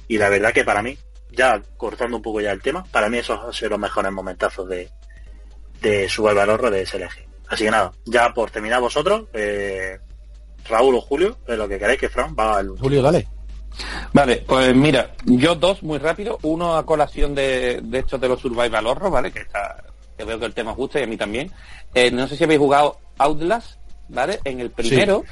Y la verdad que para mí, ya cortando un poco ya el tema, para mí esos han sido los mejores momentazos de, de Survival Horror de SLG. Así que nada, ya por terminar vosotros, eh, Raúl o Julio, es lo que queréis que Fran va al Julio, dale. Vale, pues mira, yo dos muy rápido, uno a colación de, de estos de los Survival Horror, ¿vale? Que está, que veo que el tema gusta y a mí también. Eh, no sé si habéis jugado Outlast, ¿vale? En el primero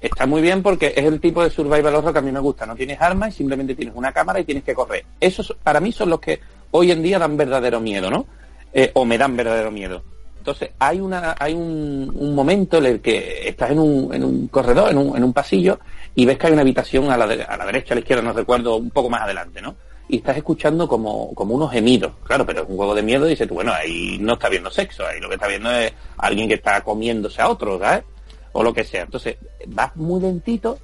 está muy bien porque es el tipo de Survival Horror que a mí me gusta. No tienes armas y simplemente tienes una cámara y tienes que correr. Esos para mí son los que hoy en día dan verdadero miedo, ¿no? Eh, o me dan verdadero miedo. Entonces hay una hay un, momento en el que estás en un, en un corredor, en un, en un pasillo y ves que hay una habitación a la, de, a la derecha, a la izquierda, no recuerdo, un poco más adelante, ¿no? Y estás escuchando como, como unos gemidos, claro, pero es un juego de miedo y dices tú, bueno, ahí no está viendo sexo, ahí lo que está viendo es alguien que está comiéndose a otro, ¿sabes? O lo que sea. Entonces, vas muy lentito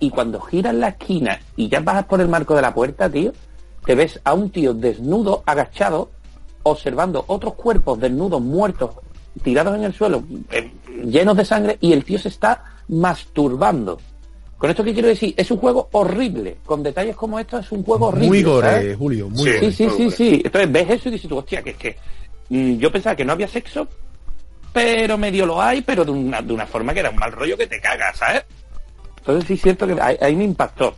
y cuando giras la esquina y ya vas por el marco de la puerta, tío, te ves a un tío desnudo, agachado, observando otros cuerpos desnudos, muertos, tirados en el suelo, eh, llenos de sangre, y el tío se está masturbando. Con esto que quiero decir, es un juego horrible. Con detalles como estos es un juego horrible. Muy gore, ¿sabes? Julio, muy sí, gore. Sí, sí, sí. Entonces ves eso y dices tú, hostia, que es que mmm, yo pensaba que no había sexo, pero medio lo hay, pero de una, de una forma que era un mal rollo que te cagas, ¿sabes? Entonces sí es cierto que ahí, ahí me impactó.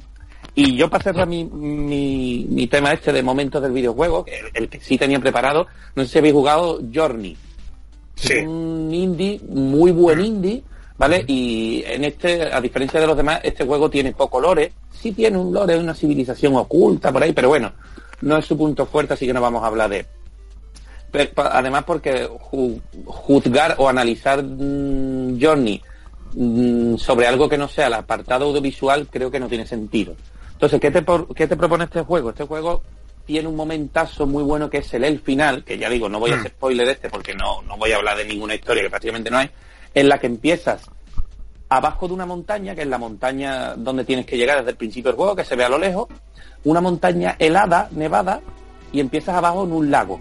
Y yo para cerrar mi, mi, mi, tema este de momentos del videojuego, el, el, que sí tenía preparado, no sé si habéis jugado Journey. Sí. Es un indie, muy buen indie, ¿vale? Y en este, a diferencia de los demás, este juego tiene poco lore. Sí tiene un lore, una civilización oculta por ahí, pero bueno, no es su punto fuerte, así que no vamos a hablar de él. Pero, además porque ju juzgar o analizar mmm, Journey mmm, sobre algo que no sea el apartado audiovisual creo que no tiene sentido. Entonces, ¿qué te, ¿qué te propone este juego? Este juego tiene un momentazo muy bueno que es el el final, que ya digo, no voy a hacer spoiler de este porque no, no voy a hablar de ninguna historia que prácticamente no hay, en la que empiezas abajo de una montaña, que es la montaña donde tienes que llegar desde el principio del juego, que se ve a lo lejos, una montaña helada, nevada, y empiezas abajo en un lago,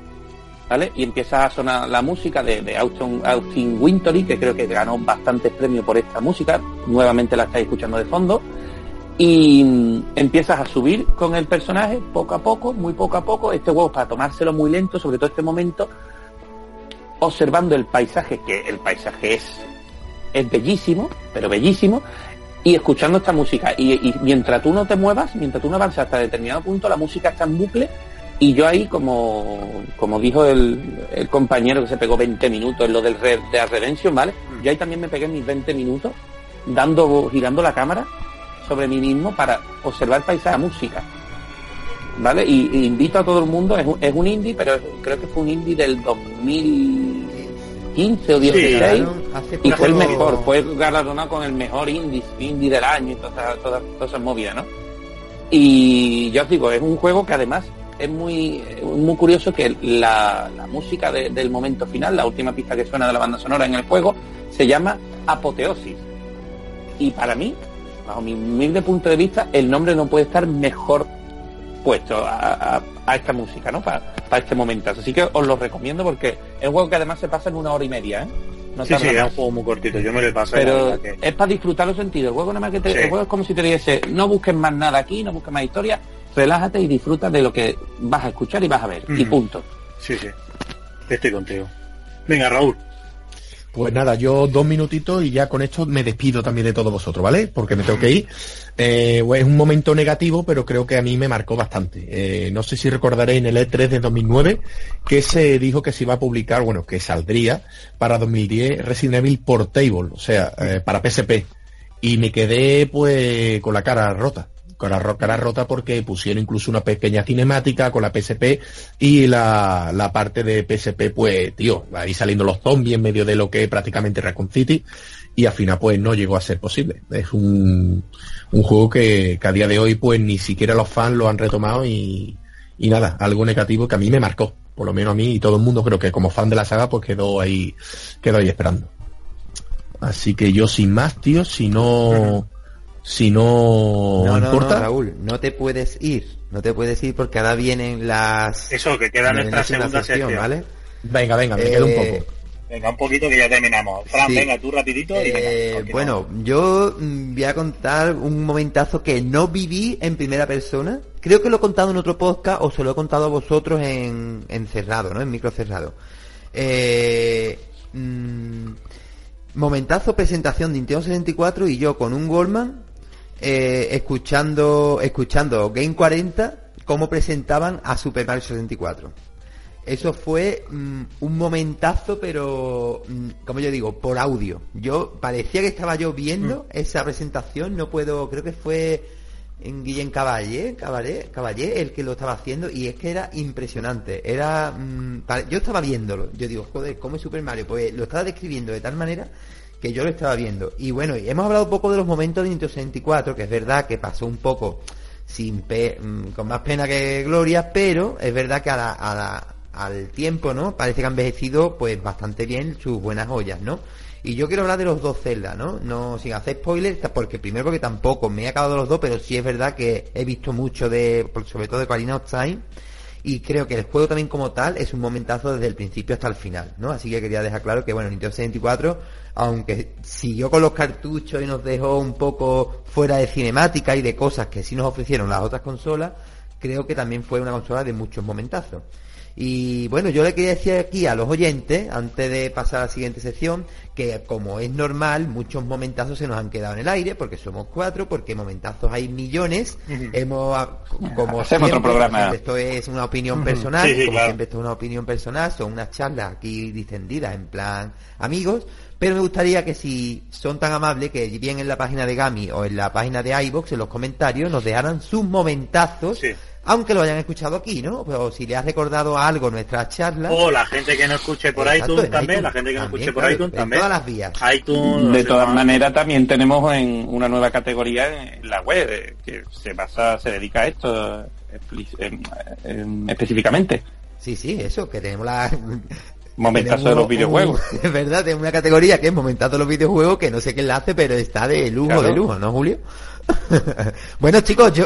¿vale? Y empieza a sonar la música de, de Austin, Austin Wintory, que creo que ganó bastantes premios por esta música, nuevamente la estáis escuchando de fondo, y empiezas a subir con el personaje poco a poco, muy poco a poco, este juego para tomárselo muy lento, sobre todo este momento, observando el paisaje, que el paisaje es, es bellísimo, pero bellísimo, y escuchando esta música. Y, y, mientras tú no te muevas, mientras tú no avanzas hasta determinado punto, la música está en bucle, y yo ahí, como, como dijo el, el compañero que se pegó 20 minutos en lo del Red de Redemption, ¿vale? Yo ahí también me pegué mis 20 minutos, dando, girando la cámara, sobre mí mismo para observar paisaje, música. ¿Vale? Y, y, invito a todo el mundo, es un, es un indie, pero creo que fue un indie del 2015 o 16 sí, claro. y fue el mejor, fue galardonado con el mejor indie, indie del año y todas, todas, todas esas movidas, ¿no? Y yo os digo, es un juego que además es muy, muy curioso que la, la música de, del momento final, la última pista que suena de la banda sonora en el juego, se llama Apoteosis. Y para mí, bajo mi humilde punto de vista, el nombre no puede estar mejor puesto a, a, a esta música, ¿no? Para, este momento. Así que os lo recomiendo porque es un juego que además se pasa en una hora y media, ¿eh? No sí, sí, es un juego muy cortito, yo me lo he pasado. Pero que... es para disfrutar los sentidos. El juego nada más que te, sí. el juego es como si te dijese, no busques más nada aquí, no busques más historia, relájate y disfruta de lo que vas a escuchar y vas a ver. Mm. Y punto. Sí, sí. Estoy contigo. Venga, Raúl. Pues nada, yo dos minutitos y ya con esto me despido también de todos vosotros, ¿vale? Porque me tengo que ir. Eh, es un momento negativo, pero creo que a mí me marcó bastante. Eh, no sé si recordaréis en el E3 de 2009 que se dijo que se iba a publicar, bueno, que saldría para 2010 Resident Evil Portable, o sea, eh, para PSP. Y me quedé pues con la cara rota la cara rota porque pusieron incluso una pequeña cinemática con la PSP y la, la parte de PSP, pues, tío, ahí saliendo los zombies en medio de lo que es prácticamente Raccoon City y al final pues no llegó a ser posible. Es un, un juego que, que, a día de hoy pues ni siquiera los fans lo han retomado y, y nada, algo negativo que a mí me marcó, por lo menos a mí y todo el mundo creo que como fan de la saga pues quedó ahí, quedó ahí esperando. Así que yo sin más, tío, si no Si no, No, no, importa. no, Raúl, no te puedes ir. No te puedes ir porque ahora vienen las... Eso, que queda nuestra segunda sección. ¿vale? Venga, venga, me quedo un Eh, poco. Venga, un poquito que ya terminamos. Fran, Sí. venga, tú rapidito y venga, Eh, bueno, yo mm, voy a contar un momentazo que no viví en primera persona. Creo que lo he contado en otro podcast o se lo he contado a vosotros en, en cerrado, ¿no? En micro cerrado. Eh, mm, momentazo presentación de Nintendo 64 y yo con un Goldman eh, escuchando escuchando Game 40 cómo presentaban a Super Mario 64. Eso fue mm, un momentazo, pero mm, como yo digo, por audio. Yo parecía que estaba yo viendo esa presentación, no puedo, creo que fue en Guillén Caballé, Caballé, Caballé el que lo estaba haciendo y es que era impresionante. Era, mm, yo estaba viéndolo, yo digo, joder, ¿cómo es Super Mario? Pues lo estaba describiendo de tal manera que yo lo estaba viendo. Y bueno, hemos hablado un poco de los momentos de Nintendo 64, que es verdad que pasó un poco sin pe- mm, con más pena que gloria, pero es verdad que a la- a la- al tiempo, ¿no? Parece que han envejecido pues bastante bien sus buenas joyas, ¿no? Y yo quiero hablar de los dos Zelda, ¿no? No sin hacer spoilers, porque primero porque tampoco me he acabado los dos, pero sí es verdad que he visto mucho de, sobre todo de Ocarina of Time, y creo que el juego también como tal es un momentazo desde el principio hasta el final, ¿no? Así que quería dejar claro que, bueno, Nintendo 64, aunque siguió con los cartuchos y nos dejó un poco fuera de cinemática y de cosas que sí nos ofrecieron las otras consolas, creo que también fue una consola de muchos momentazos. Y bueno, yo le quería decir aquí a los oyentes, antes de pasar a la siguiente sección, que como es normal, muchos momentazos se nos han quedado en el aire, porque somos cuatro, porque momentazos hay millones. Hemos, como Hacemos otro programa. siempre, esto es una opinión personal, Sí, sí, como claro. siempre esto es una opinión personal, son unas charlas aquí distendidas en plan amigos, pero me gustaría que si son tan amables que bien en la página de Gami o en la página de iBox en los comentarios nos dejaran sus momentazos, Sí. aunque lo hayan escuchado aquí, ¿no? Pero si le has recordado algo nuestra charla, O la gente que no escuche por Exacto, iTunes también, iTunes la gente que no escuche por claro, iTunes en también. todas las vías. iTunes, De todas maneras, también tenemos en una nueva categoría en la web eh, que se basa, se dedica a esto eh, em, em, específicamente. Sí, sí, eso, que tenemos la... Momentazo tenemos de los videojuegos. [LAUGHS] Es verdad, tenemos una categoría que es momentazo de los videojuegos, que no sé quién la hace, pero está de lujo, Claro. de lujo, ¿no, Julio? [LAUGHS] bueno, chicos, yo...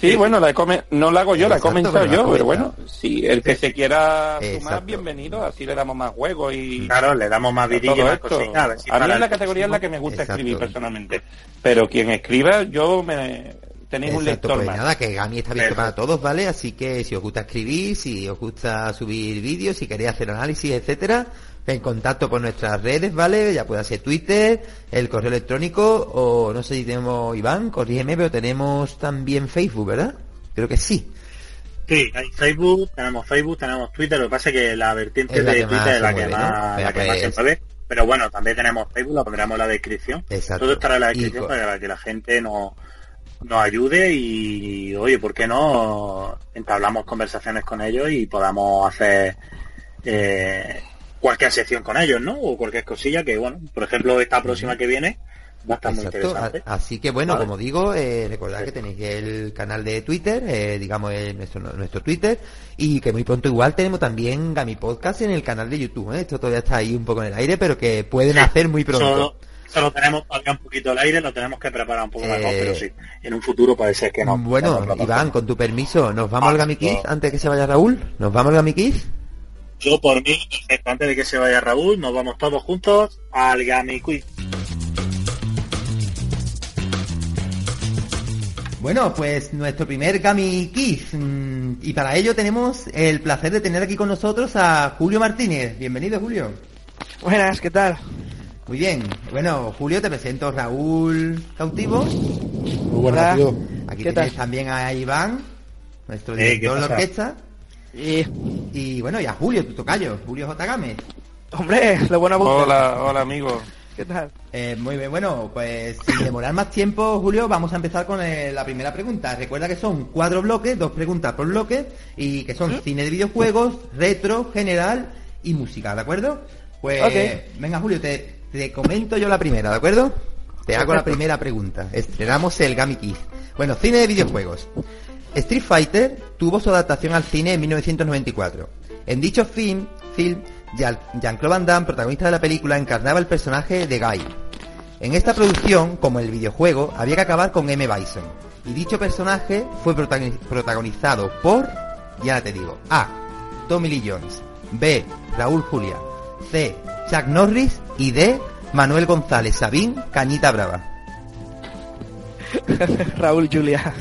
Sí, bueno, la he come- no la hago yo, la he la yo, pero bueno, si el que se quiera sumar, Exacto. bienvenido, así le damos más juego y Claro, le damos más a vidilla y todo más esto. cositas. A, A mí es la categoría en la que me gusta Exacto. escribir personalmente, pero quien escriba, yo me tenéis un Exacto, lector pues más. nada, que Gami está abierto para todos, ¿vale? Así que si os gusta escribir, si os gusta subir vídeos, si queréis hacer análisis, etcétera, en contacto por nuestras redes, ¿vale? Ya puede ser Twitter, el correo electrónico, o no sé si tenemos Iván, corrígeme, pero tenemos también Facebook, ¿verdad? Creo que sí. Sí, hay Facebook, tenemos Facebook, tenemos Twitter, lo que pasa es que la vertiente Es la de Twitter es la que mueve, ¿no? más, la que más se mueve. Pero bueno, también tenemos Facebook, lo pondremos en la descripción. Exacto. Todo estará en la descripción para que la gente nos, nos ayude y, oye, ¿por qué no entablamos conversaciones con ellos y podamos hacer eh, cualquier sección con ellos, ¿no? O cualquier cosilla que, bueno, por ejemplo, esta próxima que viene va a estar muy interesante. así que bueno, Vale. como digo, eh, recordad que tenéis el canal de Twitter, eh, digamos el- nuestro, nuestro Twitter, y que muy pronto igual tenemos también Gami Podcast en el canal de YouTube. ¿eh? Esto todavía está ahí un poco en el aire, pero que pueden Sí, hacer muy pronto. Solo, solo tenemos todavía un poquito al aire, lo tenemos que preparar un poco mejor, Eh, pero sí, en un futuro ser que no. bueno, no, no, no, Iván, con tu permiso, ¿nos vamos Ah, al Gami Kids no. antes que se vaya Raúl? ¿Nos vamos al Gami Kids? Yo por mí, perfecto, antes de que se vaya Raúl, nos vamos todos juntos al Gami Quiz. Bueno, pues nuestro primer Gami Kids. mm, Y para ello tenemos el placer de tener aquí con nosotros a Julio Martínez. Bienvenido, Julio. Buenas, ¿qué tal? Muy bien. Bueno, Julio, te presento Raúl Cautivo. Muy buenas, tío. Aquí ¿Qué tienes tal? también a Iván, nuestro Eh, director ¿qué de orquesta. Y, Y bueno, y a Julio, tu tocayo, Julio J. Gámez. hombre, lo bueno apuntar. Hola, hola amigo. ¿Qué tal? Eh, muy bien, bueno, pues sin demorar más tiempo, Julio, vamos a empezar con eh, la primera pregunta. Recuerda que son cuatro bloques, dos preguntas por bloque, y que son cine de videojuegos, retro, general y música, ¿de acuerdo? Pues venga, Julio, te, te comento yo la primera, ¿de acuerdo? Te hago la primera pregunta. Estrenamos el Gami Kids. Bueno, cine de videojuegos. Street Fighter tuvo su adaptación al cine en 1994. En dicho film, film Jean- Jean-Claude Van Damme, protagonista de la película, encarnaba el personaje de Guy. En esta producción, como el videojuego, había que acabar con M. Bison. Y dicho personaje fue protagoni- protagonizado por, ya te digo, A. Tommy Lee Jones, B. Raúl Julia, C. Chuck Norris y D. Manuel González Sabín, Cañita Brava. [LAUGHS] Raúl Julia.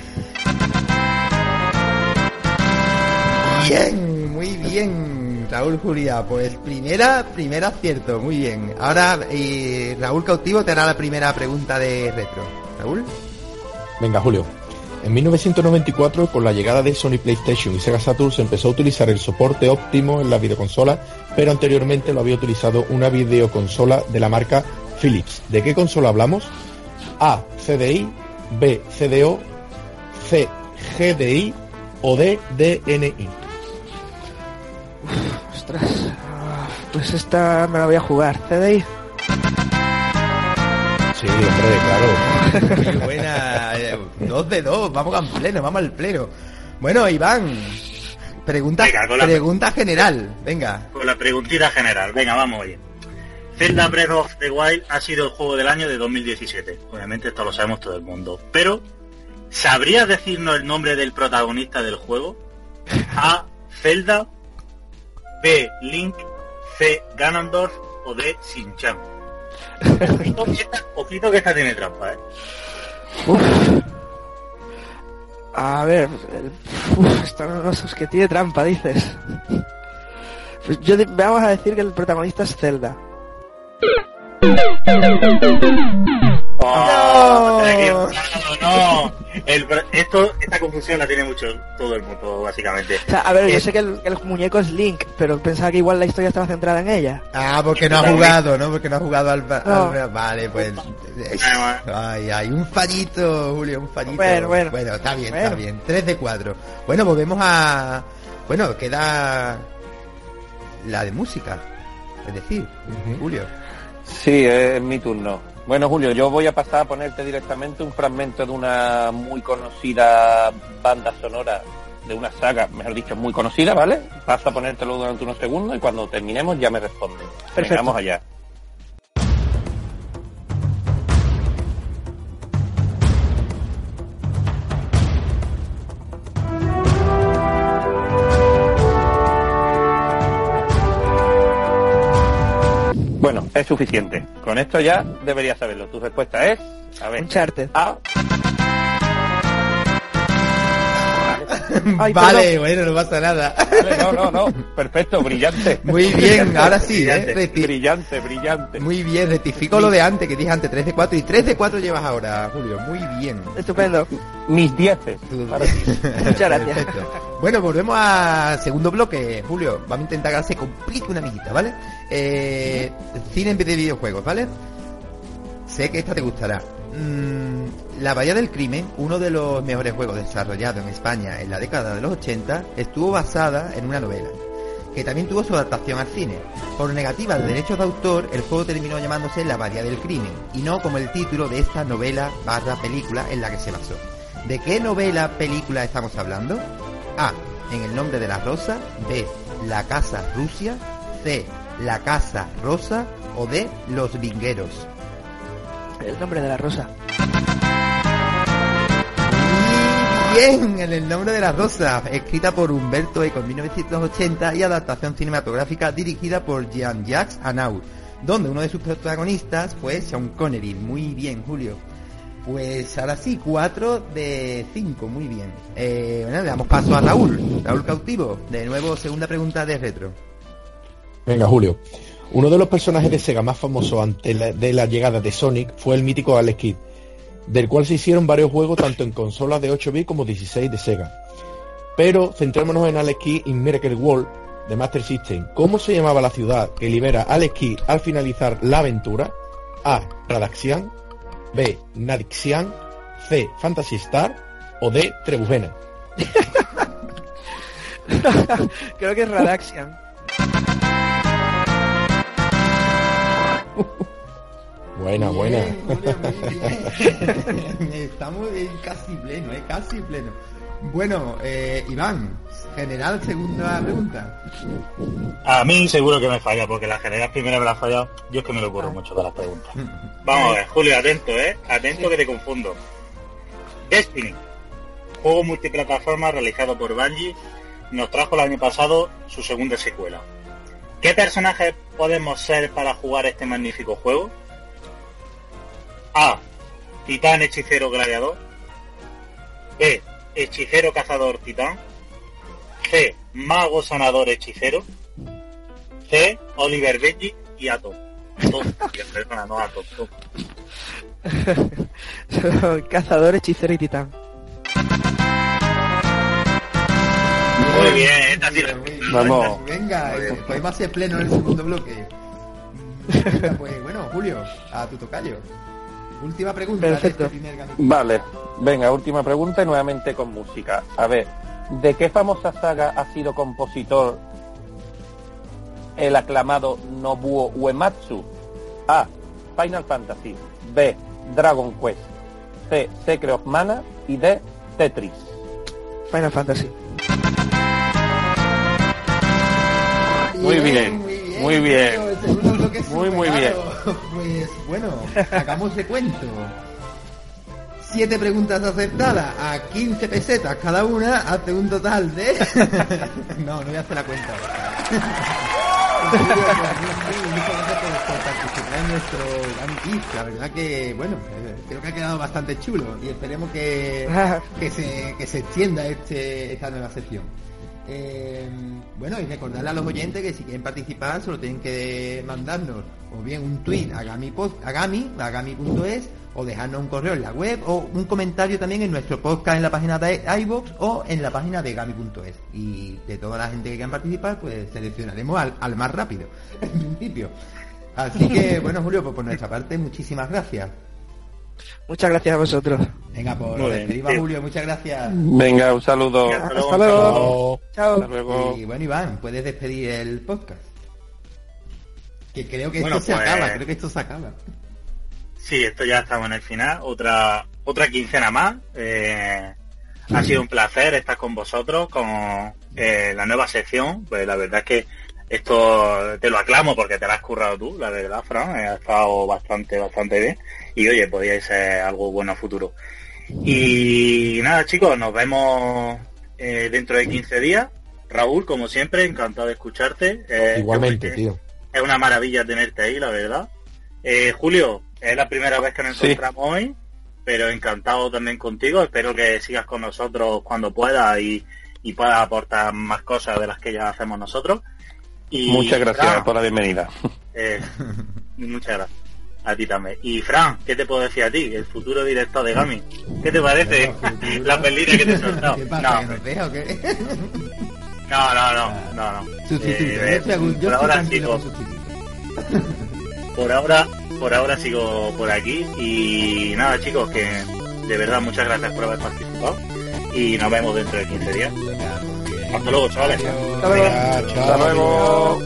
Bien, muy bien, Raúl Julia. Pues primera, primer acierto, muy bien. Ahora eh, Raúl Cautivo te hará la primera pregunta de retro. Raúl. Venga, Julio. En 1994, con la llegada de Sony PlayStation y Sega Saturn, se empezó a utilizar el soporte óptimo en las videoconsolas, pero anteriormente lo había utilizado una videoconsola de la marca Philips. ¿De qué consola hablamos? A. CDI, B. CDO, C. GDI o D. DNI. Ostras. ah, Pues esta me la voy a jugar. CDI. Sí, hombre, claro. [LAUGHS] Muy buena. eh, Dos de dos, vamos al pleno, vamos al pleno. Bueno, Iván. Pregunta, Venga, con la- pregunta general. Venga. Con la preguntita general, venga, vamos oye. Zelda Breath of the Wild ha sido el juego del año de 2017. Obviamente esto lo sabemos todo el mundo. Pero, ¿sabrías decirnos el nombre del protagonista del juego? A. Zelda. B. Link. C. Ganondorf. O D. Shin-Chan. Ojito, que esta- ojito que esta tiene trampa, ¿eh? Uf. A ver, el- uf, esta no es que tiene trampa, dices. Pues yo vamos a decir que el protagonista es Zelda. [LAUGHS] Oh, [LAUGHS] no, no. El esto, esta confusión la tiene mucho todo el mundo, básicamente. O sea, a ver, yo sé que el, el muñeco es Link, pero pensaba que igual la historia estaba centrada en ella. Ah, porque no ha jugado, ¿no? Porque no ha jugado al... al- No. Vale, pues... Ay, ay, un fallito, Julio, un fallito. Bueno, bueno. Bueno, está bien, está Bueno. bien. 3 de 4. Bueno, volvemos a... Bueno, queda... La de música. Es decir. Julio. Sí, es mi turno. Bueno, Julio, yo voy a pasar a ponerte directamente un fragmento de una muy conocida banda sonora de una saga, mejor dicho, muy conocida, ¿vale? Paso a ponértelo durante unos segundos y cuando terminemos ya me respondes. Venga, Perfecto. vamos allá. Bueno, es suficiente. Con esto ya deberías saberlo. Tu respuesta es, a ver, Uncharted. A. [LAUGHS] Ay, vale, perdón. bueno, no pasa nada. Vale, no, no, no. Perfecto, brillante. Muy bien, ahora sí, ¿eh? Brillante. Reti- Brillante, brillante. Muy bien, rectifico lo de antes, que dije antes 3 de 4 y 3 de 4 llevas ahora, Julio. Muy bien. Estupendo. Mis dieces. Tú- Ahora sí. [LAUGHS] Muchas gracias. Perfecto. Bueno, volvemos a segundo bloque, Julio. Vamos a intentar que se complique una amiguita, ¿vale? Eh, cine en vez de videojuegos, ¿vale? Sé que esta te gustará. Mm, la Bahía del Crimen, uno de los mejores juegos desarrollados en España en la década de los 80, estuvo basada en una novela, que también tuvo su adaptación al cine. Por negativa de derechos de autor, el juego terminó llamándose La Bahía del Crimen, y no como el título de esta novela barra película en la que se basó. ¿De qué novela película estamos hablando? A. En el nombre de la rosa. B. La casa Rusia. C. La casa rosa. O D. Los vingueros. El nombre de la rosa. Muy bien, en el nombre de la rosa, escrita por Humberto Eco en 1980 y adaptación cinematográfica dirigida por Jean-Jacques Annaud, donde uno de sus protagonistas fue Sean Connery. Muy bien, Julio. Pues ahora sí, 4 de 5, muy bien. Eh, bueno, le damos paso a Raúl, Raúl Cautivo. De nuevo, segunda pregunta de retro. Venga, Julio. Uno de los personajes de Sega más famosos antes de la llegada de Sonic fue el mítico Alex Kidd, del cual se hicieron varios juegos tanto en consolas de 8 bits como 16 de Sega. Pero centrémonos en Alex Kidd in Miracle World de Master System. ¿Cómo se llamaba la ciudad que libera Alex Kidd al finalizar la aventura? A. Radaxian, B. Nadixian, C. Fantasy Star o D. Trebujena. [LAUGHS] Creo que es Radaxian. Buena, buena. [LAUGHS] Estamos en casi pleno, eh, casi pleno. Bueno, eh, Iván, General, segunda pregunta. A mí seguro que me falla, porque la general primera me la ha fallado. Yo es que me lo ocurro mucho de las preguntas. Vamos a ver, Julio, atento, ¿eh? Atento que te confundo. Destiny, juego multiplataforma realizado por Bungie, nos trajo el año pasado su segunda secuela. ¿Qué personajes podemos ser para jugar este magnífico juego? A. Titán hechicero gladiador. B. Hechicero cazador titán. C. Mago sanador hechicero. C. Oliver Benji y Atom. [LAUGHS] Perdona, no. Atom. [LAUGHS] Cazador, hechicero y titán. Muy bien, sí. Vamos. Venga, eh, pues va a ser pleno en el segundo bloque. Venga, pues bueno, Julio, a tu tocayo. Última pregunta Perfecto. de este primer. Vale, venga, última pregunta y nuevamente con música. A ver, ¿de qué famosa saga ha sido compositor el aclamado Nobuo Uematsu? A. Final Fantasy. B. Dragon Quest. C. Secret of Mana. Y D. Tetris. Final Fantasy. Muy bien, muy bien. Muy, muy superado. Pues bueno, hagamos de cuento. Siete preguntas aceptadas a 15 pesetas cada una, hace un total de... [LAUGHS] no, no voy a hacer la cuenta. [LAUGHS] por, participar en nuestro Gami Kids. La verdad que, bueno, eh, creo que ha quedado bastante chulo y esperemos que, [LAUGHS] que, se, que se extienda este, esta nueva sección. Eh, bueno, y recordarle a los oyentes que si quieren participar solo tienen que mandarnos o bien un tweet a Gami, post- a Gami, a Gami.es o dejarnos un correo en la web o un comentario también en nuestro podcast en la página de iVoox o en la página de Gami.es. Y de toda la gente que quieran participar, pues seleccionaremos al, al más rápido, [LAUGHS] en principio. Así que, bueno, Julio, pues por nuestra parte, muchísimas gracias. Muchas gracias a vosotros. Venga, por a tío. Julio, muchas gracias. Venga, un saludo. Hasta Hasta luego. Chao. Hasta luego. Y bueno, Iván, puedes despedir el podcast. Que creo que Bueno, esto se pues- acaba, creo que esto se acaba. Sí, esto ya estamos en el final. Otra otra quincena más. Eh, ha sido un placer estar con vosotros con eh, la nueva sección. Pues la verdad es que esto te lo aclamo porque te lo has currado tú, la verdad, Fran. eh, Ha estado bastante, bastante bien. Y oye, podíais ser algo bueno a futuro. Y nada, chicos, nos vemos eh, dentro de 15 días. Raúl, como siempre, encantado de escucharte. Eh, Igualmente, es- tío. es una maravilla tenerte ahí, la verdad. Eh, Julio, es la primera vez que nos Sí. encontramos hoy, pero encantado también contigo. Espero que sigas con nosotros cuando puedas y, y puedas aportar más cosas de las que ya hacemos nosotros. Y, Muchas gracias Fran, por la bienvenida. eh, muchas gracias. A ti también. Y Fran, ¿qué te puedo decir a ti? El futuro director de Gami. ¿Qué te parece? La pelina que te he soltado. ¿Qué pasa? No, ¿Que nos deja o qué? no, no, no, no, no. Eh, gusto, yo por ahora sigo, por ahora por ahora sigo por aquí y nada chicos que de verdad muchas gracias por haber participado y nos vemos dentro de 15 días. Hasta luego, chavales. Hasta luego. Hasta luego.